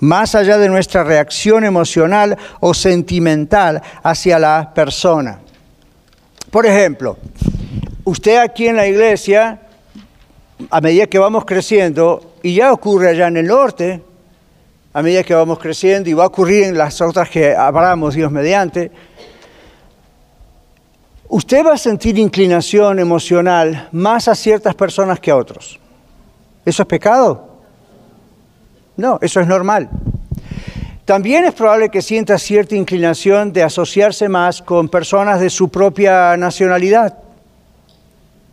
más allá de nuestra reacción emocional o sentimental hacia la persona. Por ejemplo, usted aquí en la iglesia, a medida que vamos creciendo, y ya ocurre allá en el norte, a medida que vamos creciendo, y va a ocurrir en las otras que hablamos, Dios mediante. Usted va a sentir inclinación emocional más a ciertas personas que a otros. ¿Eso es pecado? No, eso es normal. También es probable que sienta cierta inclinación de asociarse más con personas de su propia nacionalidad.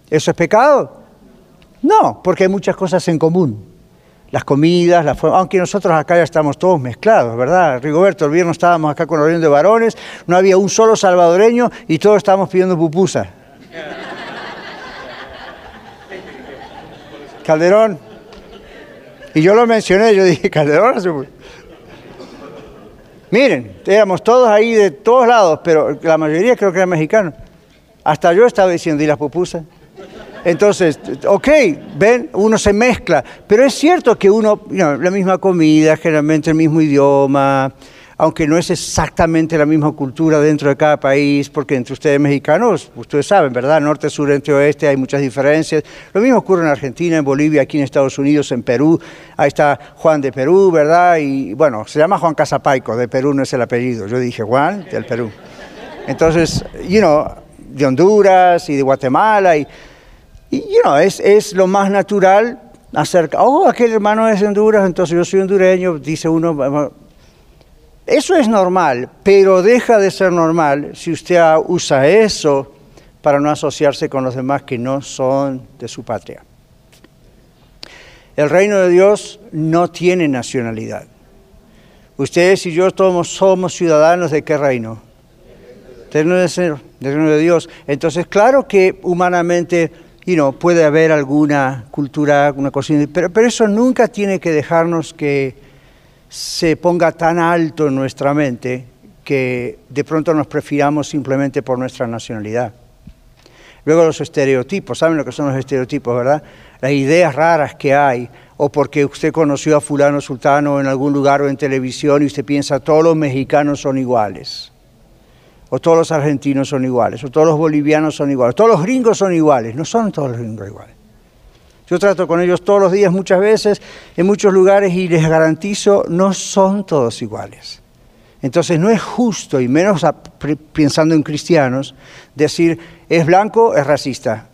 ¿Eso es pecado? No, porque hay muchas cosas en común las comidas, la aunque nosotros acá ya estamos todos mezclados, ¿verdad? Rigoberto, el viernes estábamos acá con reunión de varones, no había un solo salvadoreño y todos estábamos pidiendo pupusa. Calderón. Y yo lo mencioné, yo dije, Calderón. Miren, éramos todos ahí de todos lados, pero la mayoría creo que eran mexicanos. Hasta yo estaba diciendo, ¿y las pupusas? Entonces, ok, ven, uno se mezcla, pero es cierto que uno, la misma comida, generalmente el mismo idioma, aunque no es exactamente la misma cultura dentro de cada país, porque entre ustedes mexicanos, ustedes saben, ¿verdad? Norte, sur, entre oeste hay muchas diferencias. Lo mismo ocurre en Argentina, en Bolivia, aquí en Estados Unidos, en Perú. Ahí está Juan de Perú, ¿verdad? Y bueno, se llama Juan Casapaico, de Perú no es el apellido. Yo dije Juan, del Perú. Entonces, you know, de Honduras y de Guatemala y, y you know, es, es lo más natural acerca, oh, aquel hermano es Honduras, entonces yo soy hondureño, dice uno, eso es normal, pero deja de ser normal si usted usa eso para no asociarse con los demás que no son de su patria. El reino de Dios no tiene nacionalidad. Ustedes y yo todos somos ciudadanos de qué reino? Del reino de Dios. Entonces, claro que humanamente puede haber alguna cultura, una cocina, pero, pero eso nunca tiene que dejarnos que se ponga tan alto en nuestra mente que de pronto nos prefiramos simplemente por nuestra nacionalidad. Luego los estereotipos, ¿saben lo que son los estereotipos, verdad? Las ideas raras que hay, o porque usted conoció a fulano sultano en algún lugar o en televisión y usted piensa todos los mexicanos son iguales, o todos los argentinos son iguales, o todos los bolivianos son iguales, todos los gringos son iguales, no son todos los gringos iguales. Yo trato con ellos todos los días, muchas veces, en muchos lugares, y les garantizo, no son todos iguales. Entonces no es justo, y menos pensando en cristianos, decir, es blanco, es racista.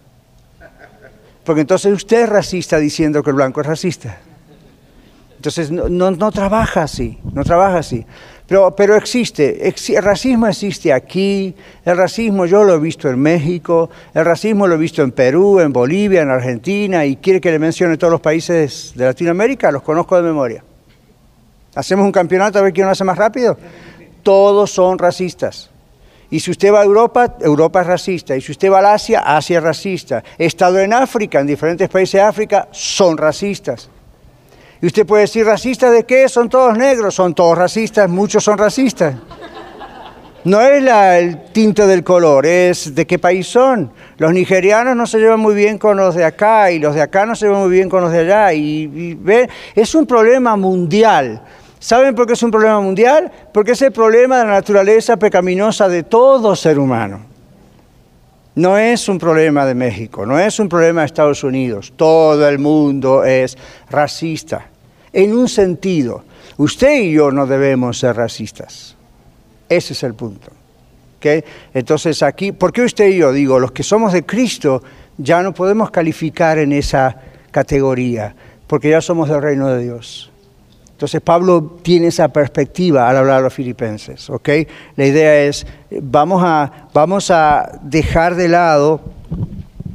Porque entonces usted es racista diciendo que el blanco es racista. Entonces no, no trabaja así, no trabaja así. Pero, existe, el racismo existe aquí, el racismo yo lo he visto en México, el racismo lo he visto en Perú, en Bolivia, en Argentina, y quiere que le mencione todos los países de Latinoamérica, los conozco de memoria. ¿Hacemos un campeonato a ver quién lo hace más rápido? Todos son racistas. Y si usted va a Europa, Europa es racista. Y si usted va a Asia, Asia es racista. He estado en África, en diferentes países de África, son racistas. Y usted puede decir, ¿racistas de qué? Son todos negros, son todos racistas, muchos son racistas. No es el tinte del color, es de qué país son. Los nigerianos no se llevan muy bien con los de acá y los de acá no se llevan muy bien con los de allá. Y, es un problema mundial. ¿Saben por qué es un problema mundial? Porque es el problema de la naturaleza pecaminosa de todo ser humano. No es un problema de México, no es un problema de Estados Unidos. Todo el mundo es racista en un sentido. Usted y yo no debemos ser racistas. Ese es el punto. Entonces aquí, ¿por qué usted y yo? Digo, los que somos de Cristo ya no podemos calificar en esa categoría, porque ya somos del reino de Dios. Entonces Pablo tiene esa perspectiva al hablar a los filipenses, ¿ok? La idea es, vamos a, vamos a dejar de lado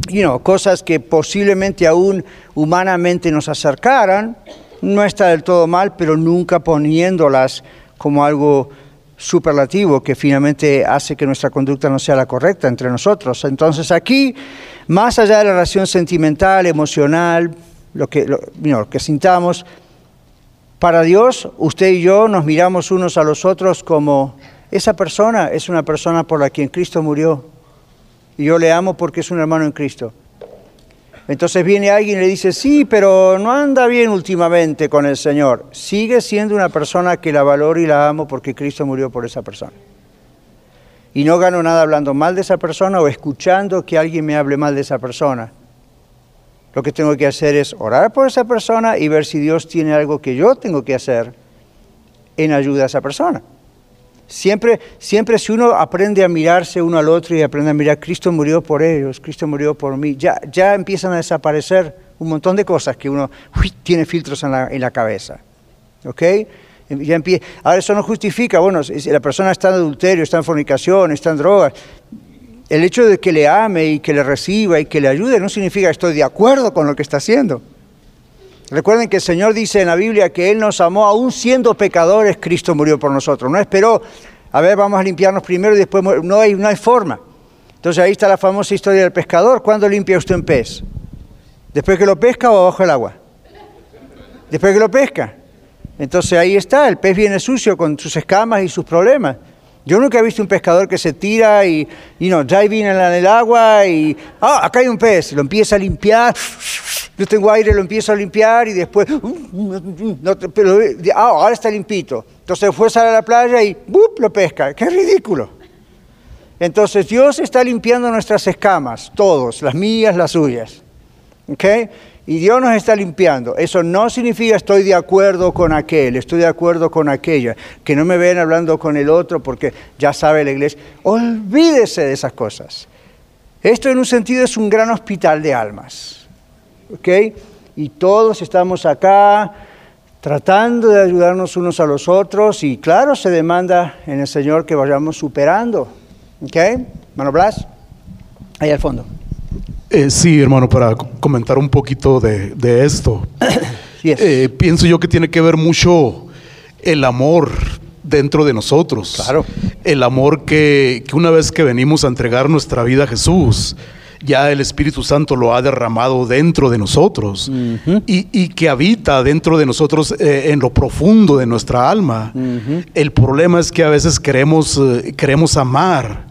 you cosas que posiblemente aún humanamente nos acercaran, no está del todo mal, pero nunca poniéndolas como algo superlativo que finalmente hace que nuestra conducta no sea la correcta entre nosotros. Entonces aquí, más allá de la relación sentimental, emocional, lo que, lo, que sintamos, para Dios, usted y yo nos miramos unos a los otros como esa persona es una persona por la quien Cristo murió. Y yo le amo porque es un hermano en Cristo. Entonces viene alguien y le dice, sí, pero no anda bien últimamente con el Señor. Sigue siendo una persona que la valoro y la amo porque Cristo murió por esa persona. Y no gano nada hablando mal de esa persona o escuchando que alguien me hable mal de esa persona. Lo que tengo que hacer es orar por esa persona y ver si Dios tiene algo que yo tengo que hacer en ayuda a esa persona. Siempre, siempre si uno aprende a mirarse uno al otro y aprende a mirar, Cristo murió por ellos, Cristo murió por mí, ya, ya empiezan a desaparecer un montón de cosas que uno tiene filtros en la, en la cabeza. ¿Ok? Ya Ahora eso no justifica, bueno, si la persona está en adulterio, está en fornicación, está en drogas. El hecho de que le ame y que le reciba y que le ayude no significa que estoy de acuerdo con lo que está haciendo. Recuerden que el Señor dice en la Biblia que Él nos amó aún siendo pecadores, Cristo murió por nosotros. No esperó, a ver, vamos a limpiarnos primero y después no hay, no hay forma. Entonces ahí está la famosa historia del pescador. ¿Cuándo limpia usted un pez? ¿Después que lo pesca o abajo el agua? Después que lo pesca. Entonces ahí está, el pez viene sucio con sus escamas y sus problemas. Yo nunca he visto un pescador que se tira y, y no, diving en el agua y, ah, acá hay un pez, lo empieza a limpiar, yo tengo aire, lo empiezo a limpiar y después, no, ah, ahora está limpito. Entonces sale a la playa y lo pesca. ¡Qué ridículo! Entonces Dios está limpiando nuestras escamas, todos, las mías, las suyas. ¿Ok? Y Dios nos está limpiando. Eso no significa estoy de acuerdo con aquel, estoy de acuerdo con aquella. Que no me ven hablando con el otro porque ya sabe la iglesia. Olvídese de esas cosas. Esto en un sentido es un gran hospital de almas. ¿Ok? Y todos estamos acá tratando de ayudarnos unos a los otros y claro, se demanda en el Señor que vayamos superando. ¿Ok? Mano Blas, ahí al fondo. Eh, sí, hermano, para comentar un poquito de, esto. Eh, pienso yo que tiene que ver mucho el amor dentro de nosotros. Claro. El amor que, una vez que venimos a entregar nuestra vida a Jesús, ya el Espíritu Santo lo ha derramado dentro de nosotros y, que habita dentro de nosotros eh, en lo profundo de nuestra alma. El problema es que a veces queremos, queremos amar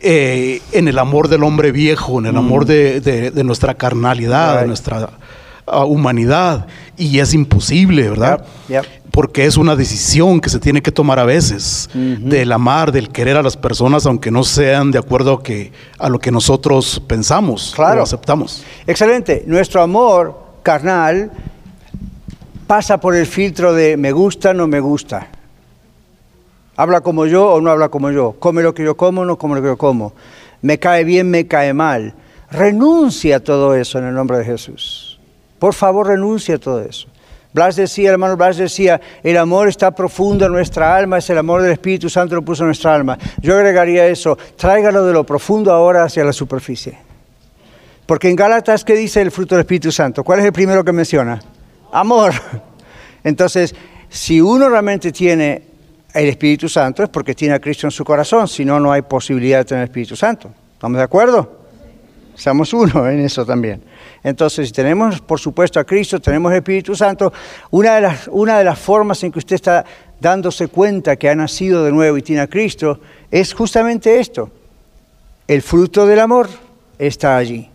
eh, en el amor del hombre viejo, en el amor mm. de, nuestra carnalidad, de nuestra ah, humanidad. Y es imposible, ¿verdad? Porque es una decisión que se tiene que tomar a veces, del amar, del querer a las personas, aunque no sean de acuerdo a, que, a lo que nosotros pensamos claro. o aceptamos. Excelente. Nuestro amor carnal pasa por el filtro de me gusta, no me gusta. ¿Habla como yo o no habla como yo? ¿Come lo que yo como o no come lo que yo como? ¿Me cae bien, me cae mal? Renuncia a todo eso en el nombre de Jesús. Por favor, renuncia a todo eso. Blas decía, hermano Blas decía, el amor está profundo en nuestra alma, es el amor del Espíritu Santo lo puso en nuestra alma. Yo agregaría eso, tráigalo de lo profundo ahora hacia la superficie. Porque en Gálatas, ¿qué dice el fruto del Espíritu Santo? ¿Cuál es el primero que menciona? Amor. Entonces, si uno realmente tiene el Espíritu Santo es porque tiene a Cristo en su corazón, si no, no hay posibilidad de tener Espíritu Santo. ¿Estamos de acuerdo? Somos uno en eso también. Entonces, si tenemos, por supuesto, a Cristo, tenemos el Espíritu Santo, una de, las, una de las formas en que usted está dándose cuenta que ha nacido de nuevo y tiene a Cristo es justamente esto. El fruto del amor está allí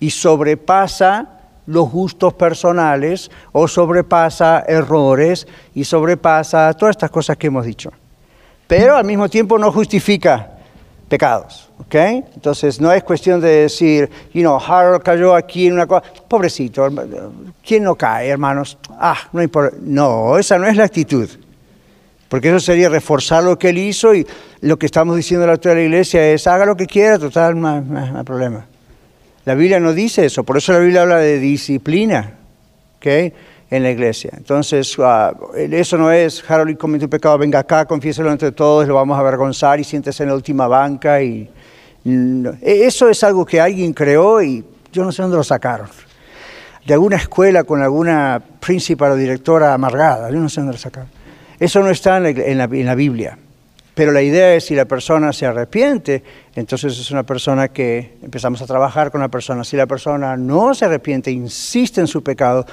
y sobrepasa los gustos personales o sobrepasa errores y sobrepasa todas estas cosas que hemos dicho. Pero al mismo tiempo no justifica pecados, ¿ok? Entonces no es cuestión de decir, you know, Harold cayó aquí en una cosa, pobrecito, ¿quién no cae, hermanos? Ah, no importa. No, esa no es la actitud. Porque eso sería reforzar lo que él hizo y lo que estamos diciendo a la la iglesia es, haga lo que quiera, total, no hay problema. La Biblia no dice eso, por eso la Biblia habla de disciplina ¿okay? en la iglesia. Entonces, ah, eso no es, Harold cometió un pecado, venga acá, confiéselo entre todos, lo vamos a avergonzar y siéntese en la última banca. Y, e, Eso es algo que alguien creó y yo no sé dónde lo sacaron. De alguna escuela con alguna principal o directora amargada, yo no sé dónde lo sacaron. Eso no está en la Biblia. Pero la idea es si la persona se arrepiente, entonces es una persona que empezamos a trabajar con la persona. Si la persona no se arrepiente, insiste en su pecado,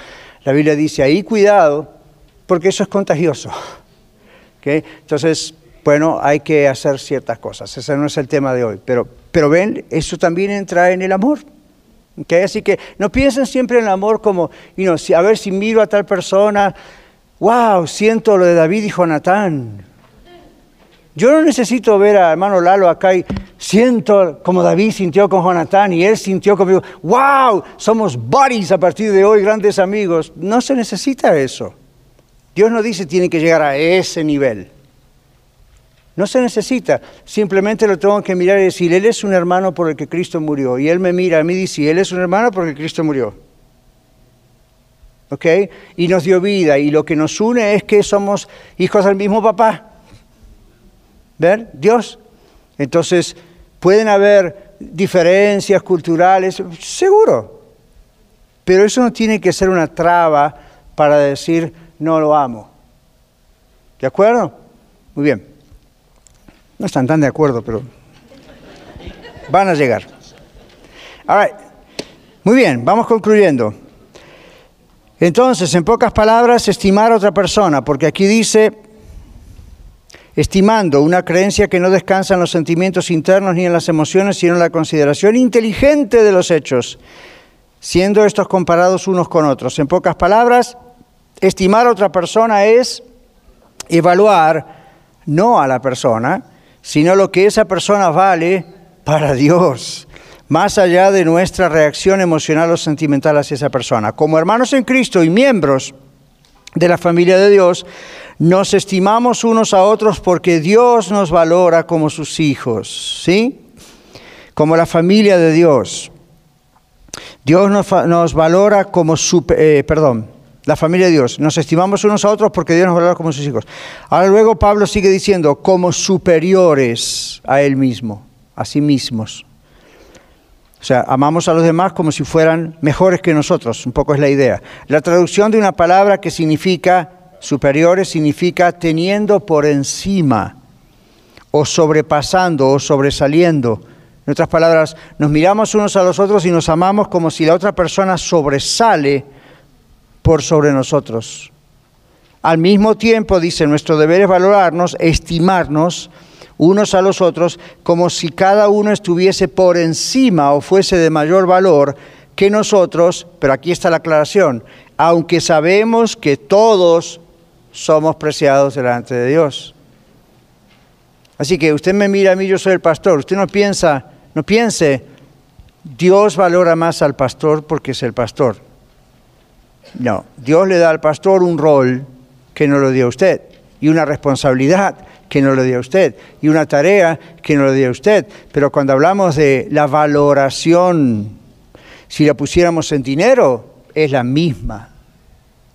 la Biblia dice ahí cuidado, porque eso es contagioso. Entonces, bueno, hay que hacer ciertas cosas. Ese no es el tema de hoy. Pero, pero ven, eso también entra en el amor. Así que no piensen siempre en el amor como, si, a ver si miro a tal persona, wow, siento lo de David y Jonatán yo no necesito ver a hermano Lalo acá y siento como David sintió con Jonatán y él sintió conmigo, wow, somos buddies a partir de hoy, grandes amigos. No se necesita eso. Dios no dice tiene que llegar a ese nivel. No se necesita, simplemente lo tengo que mirar y decir, Él es un hermano por el que Cristo murió. Y Él me mira a mí y dice, Él es un hermano por el que Cristo murió. ¿Ok? Y nos dio vida. Y lo que nos une es que somos hijos del mismo papá. ¿Ver? Dios. Entonces, pueden haber diferencias culturales, seguro. Pero eso no tiene que ser una traba para decir no lo amo. ¿De acuerdo? Muy bien. No están tan de acuerdo, pero van a llegar. All right. Muy bien, vamos concluyendo. Entonces, en pocas palabras, estimar a otra persona, porque aquí dice, estimando una creencia que no descansa en los sentimientos internos ni en las emociones, sino en la consideración inteligente de los hechos, siendo estos comparados unos con otros. En pocas palabras, estimar a otra persona es evaluar no a la persona, sino lo que esa persona vale para Dios, más allá de nuestra reacción emocional o sentimental hacia esa persona. Como hermanos en Cristo y miembros de la familia de Dios, nos estimamos unos a otros porque Dios nos valora como sus hijos, ¿sí? Como la familia de Dios. Dios nos, valora como su, eh, perdón, la familia de Dios. Nos estimamos unos a otros porque Dios nos valora como sus hijos. Ahora luego Pablo sigue diciendo, como superiores a Él mismo, a sí mismos. O sea, amamos a los demás como si fueran mejores que nosotros, un poco es la idea. La traducción de una palabra que significa superiores significa teniendo por encima o sobrepasando o sobresaliendo. En otras palabras, nos miramos unos a los otros y nos amamos como si la otra persona sobresale por sobre nosotros. Al mismo tiempo, dice, nuestro deber es valorarnos, estimarnos unos a los otros, como si cada uno estuviese por encima o fuese de mayor valor que nosotros, pero aquí está la aclaración, aunque sabemos que todos somos preciados delante de Dios. Así que usted me mira a mí, yo soy el pastor, usted no piensa, no piense, Dios valora más al pastor porque es el pastor. No, Dios le da al pastor un rol que no lo dio a usted y una responsabilidad que no lo dio a usted y una tarea que no lo dio a usted. Pero cuando hablamos de la valoración, si la pusiéramos en dinero, es la misma.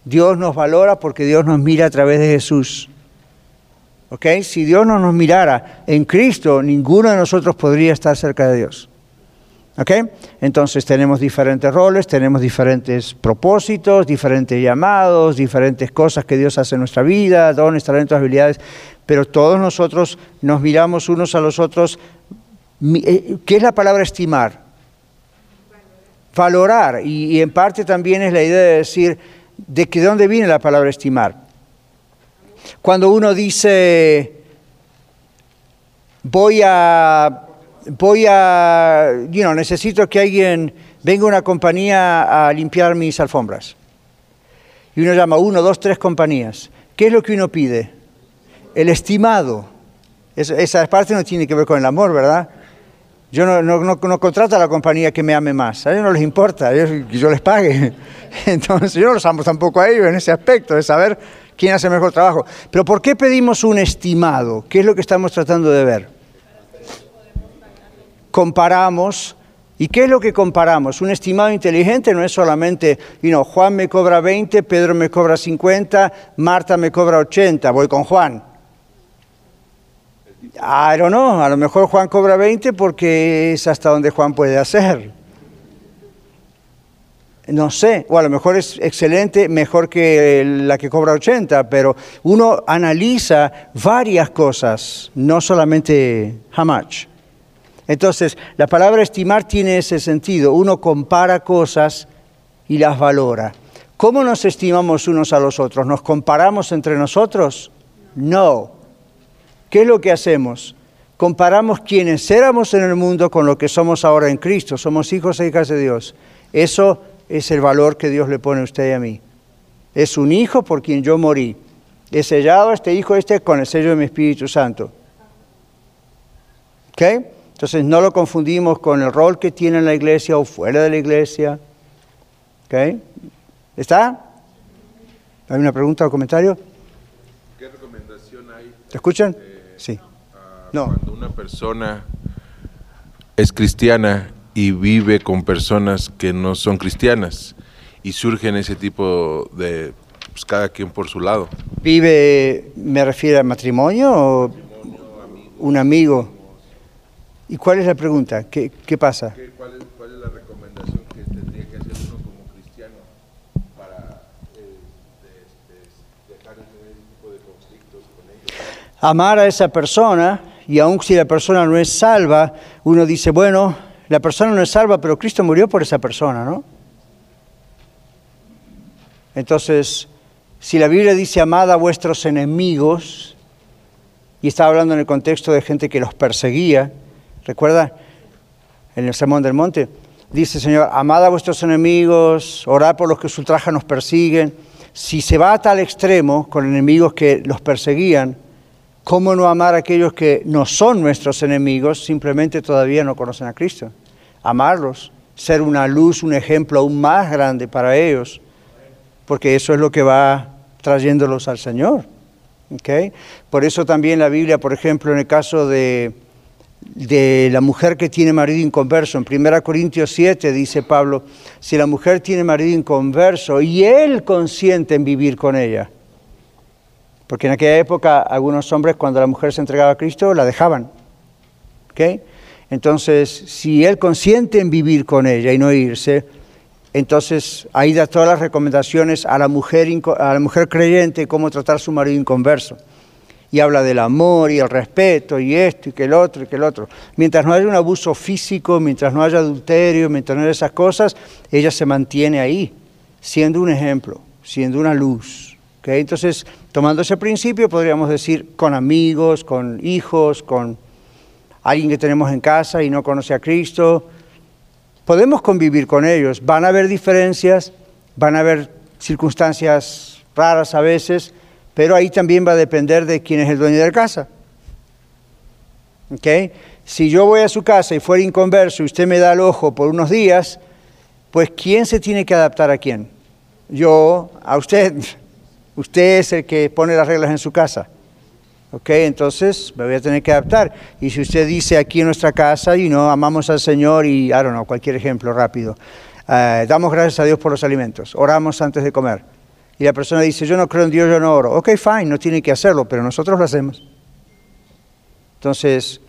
Dios nos valora porque Dios nos mira a través de Jesús. Si Dios no nos mirara en Cristo, ninguno de nosotros podría estar cerca de Dios. ¿Ok? Entonces tenemos diferentes roles, tenemos diferentes propósitos, diferentes llamados, diferentes cosas que Dios hace en nuestra vida, dones, talentos, habilidades, pero todos nosotros nos miramos unos a los otros. Eh, ¿Qué es la palabra estimar? Valorar. Y, y en parte también es la idea de decir, ¿de que dónde viene la palabra estimar? Cuando uno dice, voy a voy a, you necesito que alguien venga una compañía a limpiar mis alfombras. Y uno llama uno, dos, tres compañías. ¿Qué es lo que uno pide? El estimado. esa parte no tiene que ver con el amor, ¿verdad? Yo no, no, no, contrato a la compañía que me ame más. A ellos no les importa que yo les pague. Entonces yo no los amo tampoco a ellos en ese aspecto, de saber quién hace mejor trabajo. Pero ¿por qué pedimos un estimado? ¿Qué es lo que estamos tratando de ver? Comparamos. ¿Y qué es lo que comparamos? Un estimado inteligente no es solamente, you know, Juan me cobra 20, Pedro me cobra 50, Marta me cobra 80, voy con Juan. I don't know, a lo mejor Juan cobra 20 porque es hasta donde Juan puede hacer. No sé, o a lo mejor es excelente, mejor que la que cobra 80, pero uno analiza varias cosas, no solamente how much. Entonces, la palabra estimar tiene ese sentido. Uno compara cosas y las valora. ¿Cómo nos estimamos unos a los otros? ¿Nos comparamos entre nosotros? No. ¿Qué es lo que hacemos? Comparamos quienes éramos en el mundo con lo que somos ahora en Cristo. Somos hijos e hijas de Dios. Eso es el valor que Dios le pone a usted y a mí. Es un hijo por quien yo morí. He sellado a este hijo este con el sello de mi Espíritu Santo. ¿Ok? Entonces no lo confundimos con el rol que tiene en la iglesia o fuera de la iglesia. ¿Ok? ¿Está? ¿Hay una pregunta o comentario? ¿Qué recomendación hay? ¿Te escuchan? Eh, sí. no. Cuando una persona es cristiana y vive con personas que no son cristianas y surgen ese tipo de, pues cada quien por su lado. ¿Vive, me refiero a matrimonio o un amigo? ¿Y cuál es la pregunta? ¿Qué, qué pasa? cuál, es, cuál, es, la recomendación que tendría que hacer uno como cristiano para eh, dejar de tener ese tipo de conflictos con ellos? Amar a esa persona, y aun si la persona no es salva, uno dice, bueno, la persona no es salva, pero Cristo murió por esa persona, ¿no? Entonces, si la Biblia dice amad a vuestros enemigos, y está hablando en el contexto de gente que los perseguía, recuerda en el Sermón del Monte, dice Señor, amad a vuestros enemigos, orad por los que os ultrajan, nos persiguen. Si se va a tal extremo con enemigos que los perseguían, ¿cómo no amar a aquellos que no son nuestros enemigos, simplemente todavía no conocen a Cristo? Amarlos, ser una luz, un ejemplo aún más grande para ellos porque eso es lo que va trayéndolos al Señor. ¿okay? Por eso también la Biblia, por ejemplo, en el caso de, de la mujer que tiene marido inconverso, en 1 Corintios 7 dice Pablo, si la mujer tiene marido inconverso y él consiente en vivir con ella, porque en aquella época algunos hombres cuando la mujer se entregaba a Cristo la dejaban. ¿okay? Entonces, si él consiente en vivir con ella y no irse, entonces, ahí da todas las recomendaciones a la mujer, a la mujer creyente cómo tratar a su marido inconverso. Y habla del amor y el respeto y esto y que el otro y que el otro. Mientras no haya un abuso físico, mientras no haya adulterio, mientras no haya esas cosas, ella se mantiene ahí, siendo un ejemplo, siendo una luz. Entonces, tomando ese principio, podríamos decir con amigos, con hijos, con alguien que tenemos en casa y no conoce a Cristo, podemos convivir con ellos. Van a haber diferencias, van a haber circunstancias raras a veces, pero ahí también va a depender de quién es el dueño de la casa. ¿Okay? Si yo voy a su casa y fuera inconverso y usted me da el ojo por unos días, pues ¿quién se tiene que adaptar a quién? Yo, a usted. Usted es el que pone las reglas en su casa. ¿ok? Entonces me voy a tener que adaptar. Y si usted dice aquí en nuestra casa, y no, amamos al Señor y, I don't know, cualquier ejemplo rápido, eh, damos gracias a Dios por los alimentos, oramos antes de comer. Y la persona dice, yo no creo en Dios, yo no oro. Ok, fine, no tiene que hacerlo, pero nosotros lo hacemos. Entonces,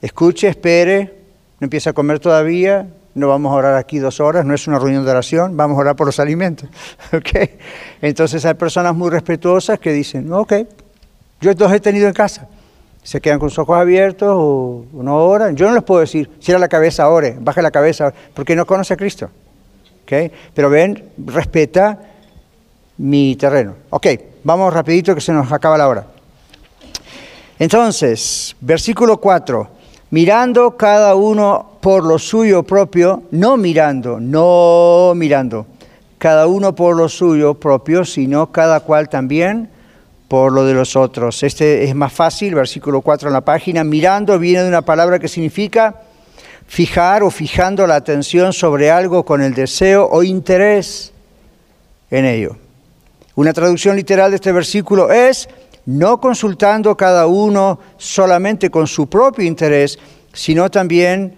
escuche, espere, no empiece a comer todavía, no vamos a orar aquí dos horas, no es una reunión de oración, vamos a orar por los alimentos. ¿ok? Entonces hay personas muy respetuosas que dicen, ok, yo los he tenido en casa. Se quedan con sus ojos abiertos o no oran. Yo no les puedo decir, cierra la cabeza, ore, baje la cabeza, porque no conoce a Cristo. ¿Okay? Pero ven, respeta mi terreno. Ok, vamos rapidito que se nos acaba la hora. Entonces, versículo 4, mirando cada uno por lo suyo propio, no mirando, no mirando, cada uno por lo suyo propio, sino cada cual también por lo de los otros. Este es más fácil, versículo 4 en la página. Mirando viene de una palabra que significa fijar o fijando la atención sobre algo con el deseo o interés en ello. Una traducción literal de este versículo es no consultando cada uno solamente con su propio interés, sino también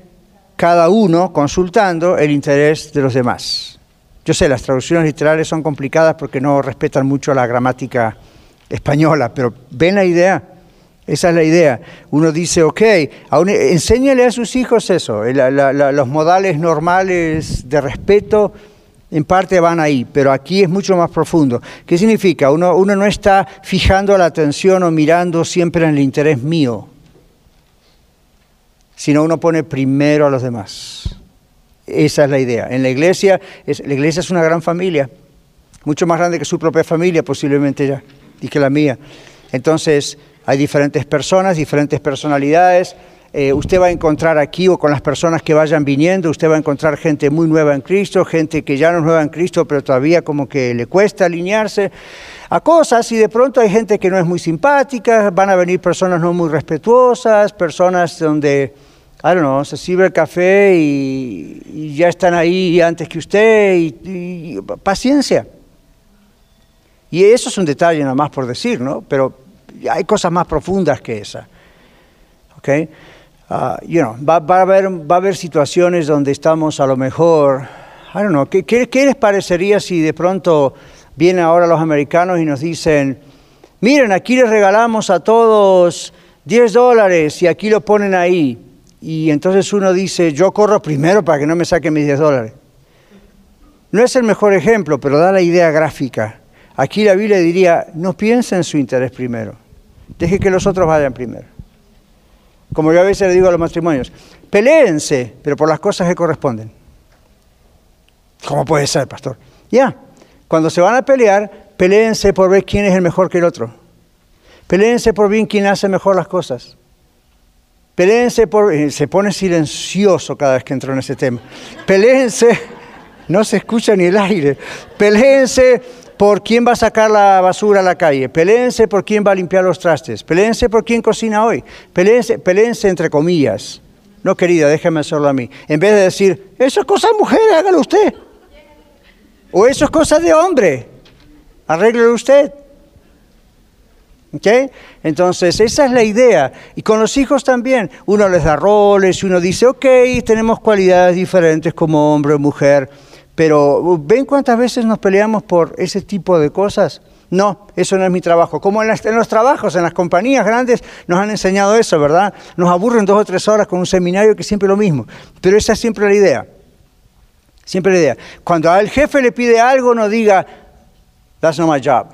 cada uno consultando el interés de los demás. Yo sé, las traducciones literales son complicadas porque no respetan mucho la gramática española, pero ven la idea. Esa es la idea. Uno dice, ok, enséñale a sus hijos eso. los modales normales de respeto en parte van ahí, pero aquí es mucho más profundo. ¿Qué significa? Uno, no está fijando la atención o mirando siempre en el interés mío, sino uno pone primero a los demás. Esa es la idea. En la iglesia, la iglesia es una gran familia, mucho más grande que su propia familia posiblemente ya y que la mía. Entonces, hay diferentes personas, diferentes personalidades. Eh, usted va a encontrar aquí o con las personas que vayan viniendo, usted va a encontrar gente muy nueva en Cristo, gente que ya no es nueva en Cristo, pero todavía como que le cuesta alinearse a cosas y de pronto hay gente que no es muy simpática, van a venir personas no muy respetuosas, personas donde, I don't know, se sirve el café y, ya están ahí antes que usted paciencia. Y eso es un detalle nada más por decir, ¿no? Pero hay cosas más profundas que esa. ¿Ok? Uh, you know, va, a haber, va a haber situaciones donde estamos a lo mejor, I don't know, ¿qué, qué, les parecería si de pronto vienen ahora los americanos y nos dicen, miren, aquí les regalamos a todos 10 dólares y aquí lo ponen ahí? Y entonces uno dice, yo corro primero para que no me saquen mis 10 dólares. No es el mejor ejemplo, pero da la idea gráfica. Aquí la Biblia diría, no piense en su interés primero, deje que los otros vayan primero. Como yo a veces le digo a los matrimonios, peléense, pero por las cosas que corresponden. ¿Cómo puede ser, pastor? Ya, Cuando se van a pelear, peleense por ver quién es el mejor que el otro. Peleense por ver quién hace mejor las cosas. Peleense por... Eh, se pone silencioso cada vez que entro en ese tema. Peleense, no se escucha ni el aire. Peleense por quién va a sacar la basura a la calle. Peleense por quién va a limpiar los trastes. Peleense por quién cocina hoy. Peleense, peleense entre comillas. No, querida, déjeme hacerlo a mí. En vez de decir, eso es cosa de mujer, hágalo usted. O eso es cosa de hombre, arréglelo usted. ¿Okay? Entonces, esa es la idea. Y con los hijos también, uno les da roles uno dice, ok, tenemos cualidades diferentes como hombre o mujer, pero uh, ¿ven cuántas veces nos peleamos por ese tipo de cosas? No, eso no es mi trabajo. Como en, en, los trabajos, en las compañías grandes, nos han enseñado eso, ¿verdad? Nos aburren dos o tres horas con un seminario que es siempre lo mismo. Pero esa es siempre la idea. Siempre la idea. Cuando al jefe le pide algo, no diga, that's not my job.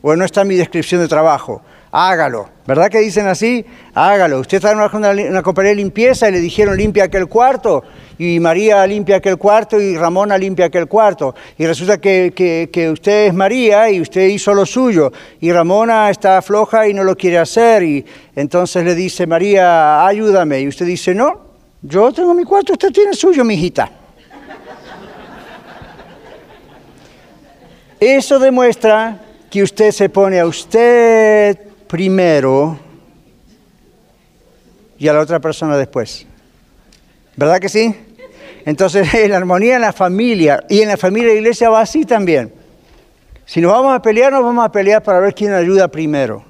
O no está en mi descripción de trabajo. Hágalo. ¿Verdad que dicen así? Hágalo. Usted está en una, una compañía de limpieza y le dijeron limpia aquel cuarto. Y María limpia aquel cuarto y Ramona limpia aquel cuarto. Y resulta que, que, que usted es María y usted hizo lo suyo. Y Ramona está floja y no lo quiere hacer. Y entonces le dice, María, ayúdame. Y usted dice, no, yo tengo mi cuarto, usted tiene el suyo, mi hijita. Eso demuestra que usted se pone a usted primero y a la otra persona después. ¿Verdad que sí? Entonces, la armonía en la familia y en la familia de la iglesia va así también. Si nos vamos a pelear, nos vamos a pelear para ver quién ayuda primero,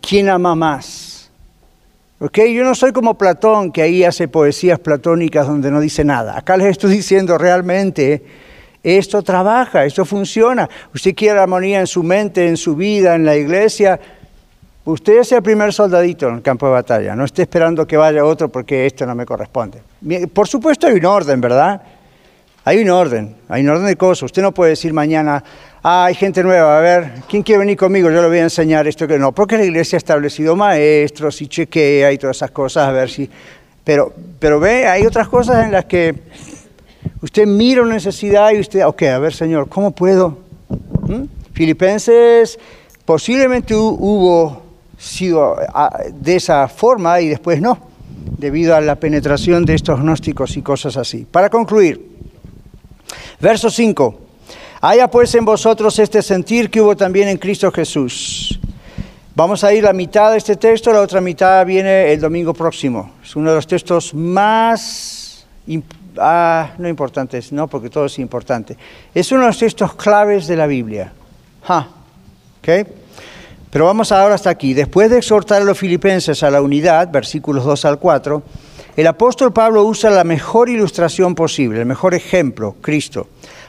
quién ama más. ¿Ok? Yo no soy como Platón, que ahí hace poesías platónicas donde no dice nada. Acá les estoy diciendo realmente esto trabaja, esto funciona. Usted quiere armonía en su mente, en su vida, en la iglesia. Usted es el primer soldadito en el campo de batalla. No esté esperando que vaya otro porque esto no me corresponde. Por supuesto hay un orden, ¿verdad? Hay un orden, hay un orden de cosas. Usted no puede decir mañana, ah, hay gente nueva, a ver, ¿quién quiere venir conmigo? Yo le voy a enseñar esto que no. Porque la iglesia ha establecido maestros y chequea y todas esas cosas, a ver si... Pero, pero ve, hay otras cosas en las que Usted mira una necesidad y usted, ok, a ver Señor, ¿cómo puedo? ¿Mm? Filipenses posiblemente hubo sido ah, de esa forma y después no, debido a la penetración de estos gnósticos y cosas así. Para concluir, verso 5. Haya pues en vosotros este sentir que hubo también en Cristo Jesús. Vamos a ir la mitad de este texto, la otra mitad viene el domingo próximo. Es uno de los textos más ah, no importantes, no, porque todo es importante. Es uno de los textos claves de la Biblia. Pero vamos ahora hasta aquí. Después de exhortar a los filipenses a la unidad, versículos 2 al 4, el apóstol Pablo usa la mejor ilustración posible, el mejor ejemplo, Cristo.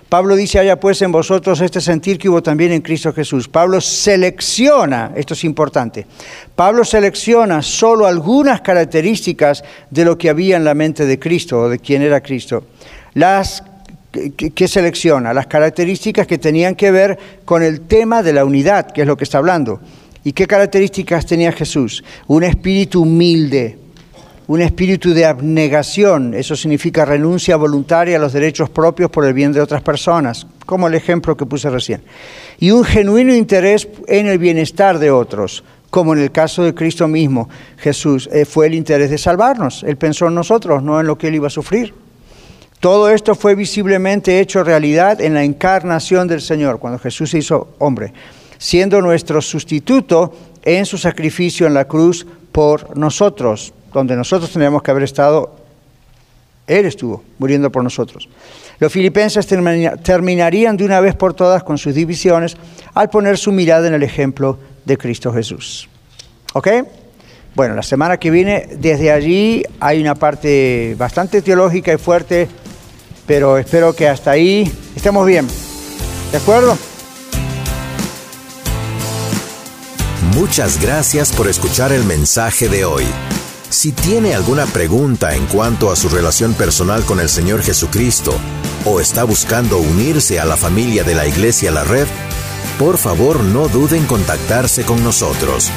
Pablo dice, haya pues en vosotros este sentir que hubo también en Cristo Jesús. Pablo selecciona, esto es importante, Pablo selecciona solo algunas características de lo que había en la mente de Cristo o de quién era Cristo. Las ¿Qué selecciona? Las características que tenían que ver con el tema de la unidad, que es lo que está hablando. ¿Y qué características tenía Jesús? Un espíritu humilde, un espíritu de abnegación, eso significa renuncia voluntaria a los derechos propios por el bien de otras personas, como el ejemplo que puse recién, y un genuino interés en el bienestar de otros, como en el caso de Cristo mismo, Jesús, eh, fue el interés de salvarnos, Él pensó en nosotros, no en lo que Él iba a sufrir. Todo esto fue visiblemente hecho realidad en la encarnación del Señor, cuando Jesús se hizo hombre, siendo nuestro sustituto en su sacrificio en la cruz por nosotros donde nosotros tendríamos que haber estado, Él estuvo muriendo por nosotros. Los filipenses terminarían de una vez por todas con sus divisiones al poner su mirada en el ejemplo de Cristo Jesús. ¿Ok? Bueno, la semana que viene, desde allí hay una parte bastante teológica y fuerte, pero espero que hasta ahí estemos bien. ¿De acuerdo? Muchas gracias por escuchar el mensaje de hoy. Si tiene alguna pregunta en cuanto a su relación personal con el Señor Jesucristo o está buscando unirse a la familia de la Iglesia La Red, por favor no duden en contactarse con nosotros.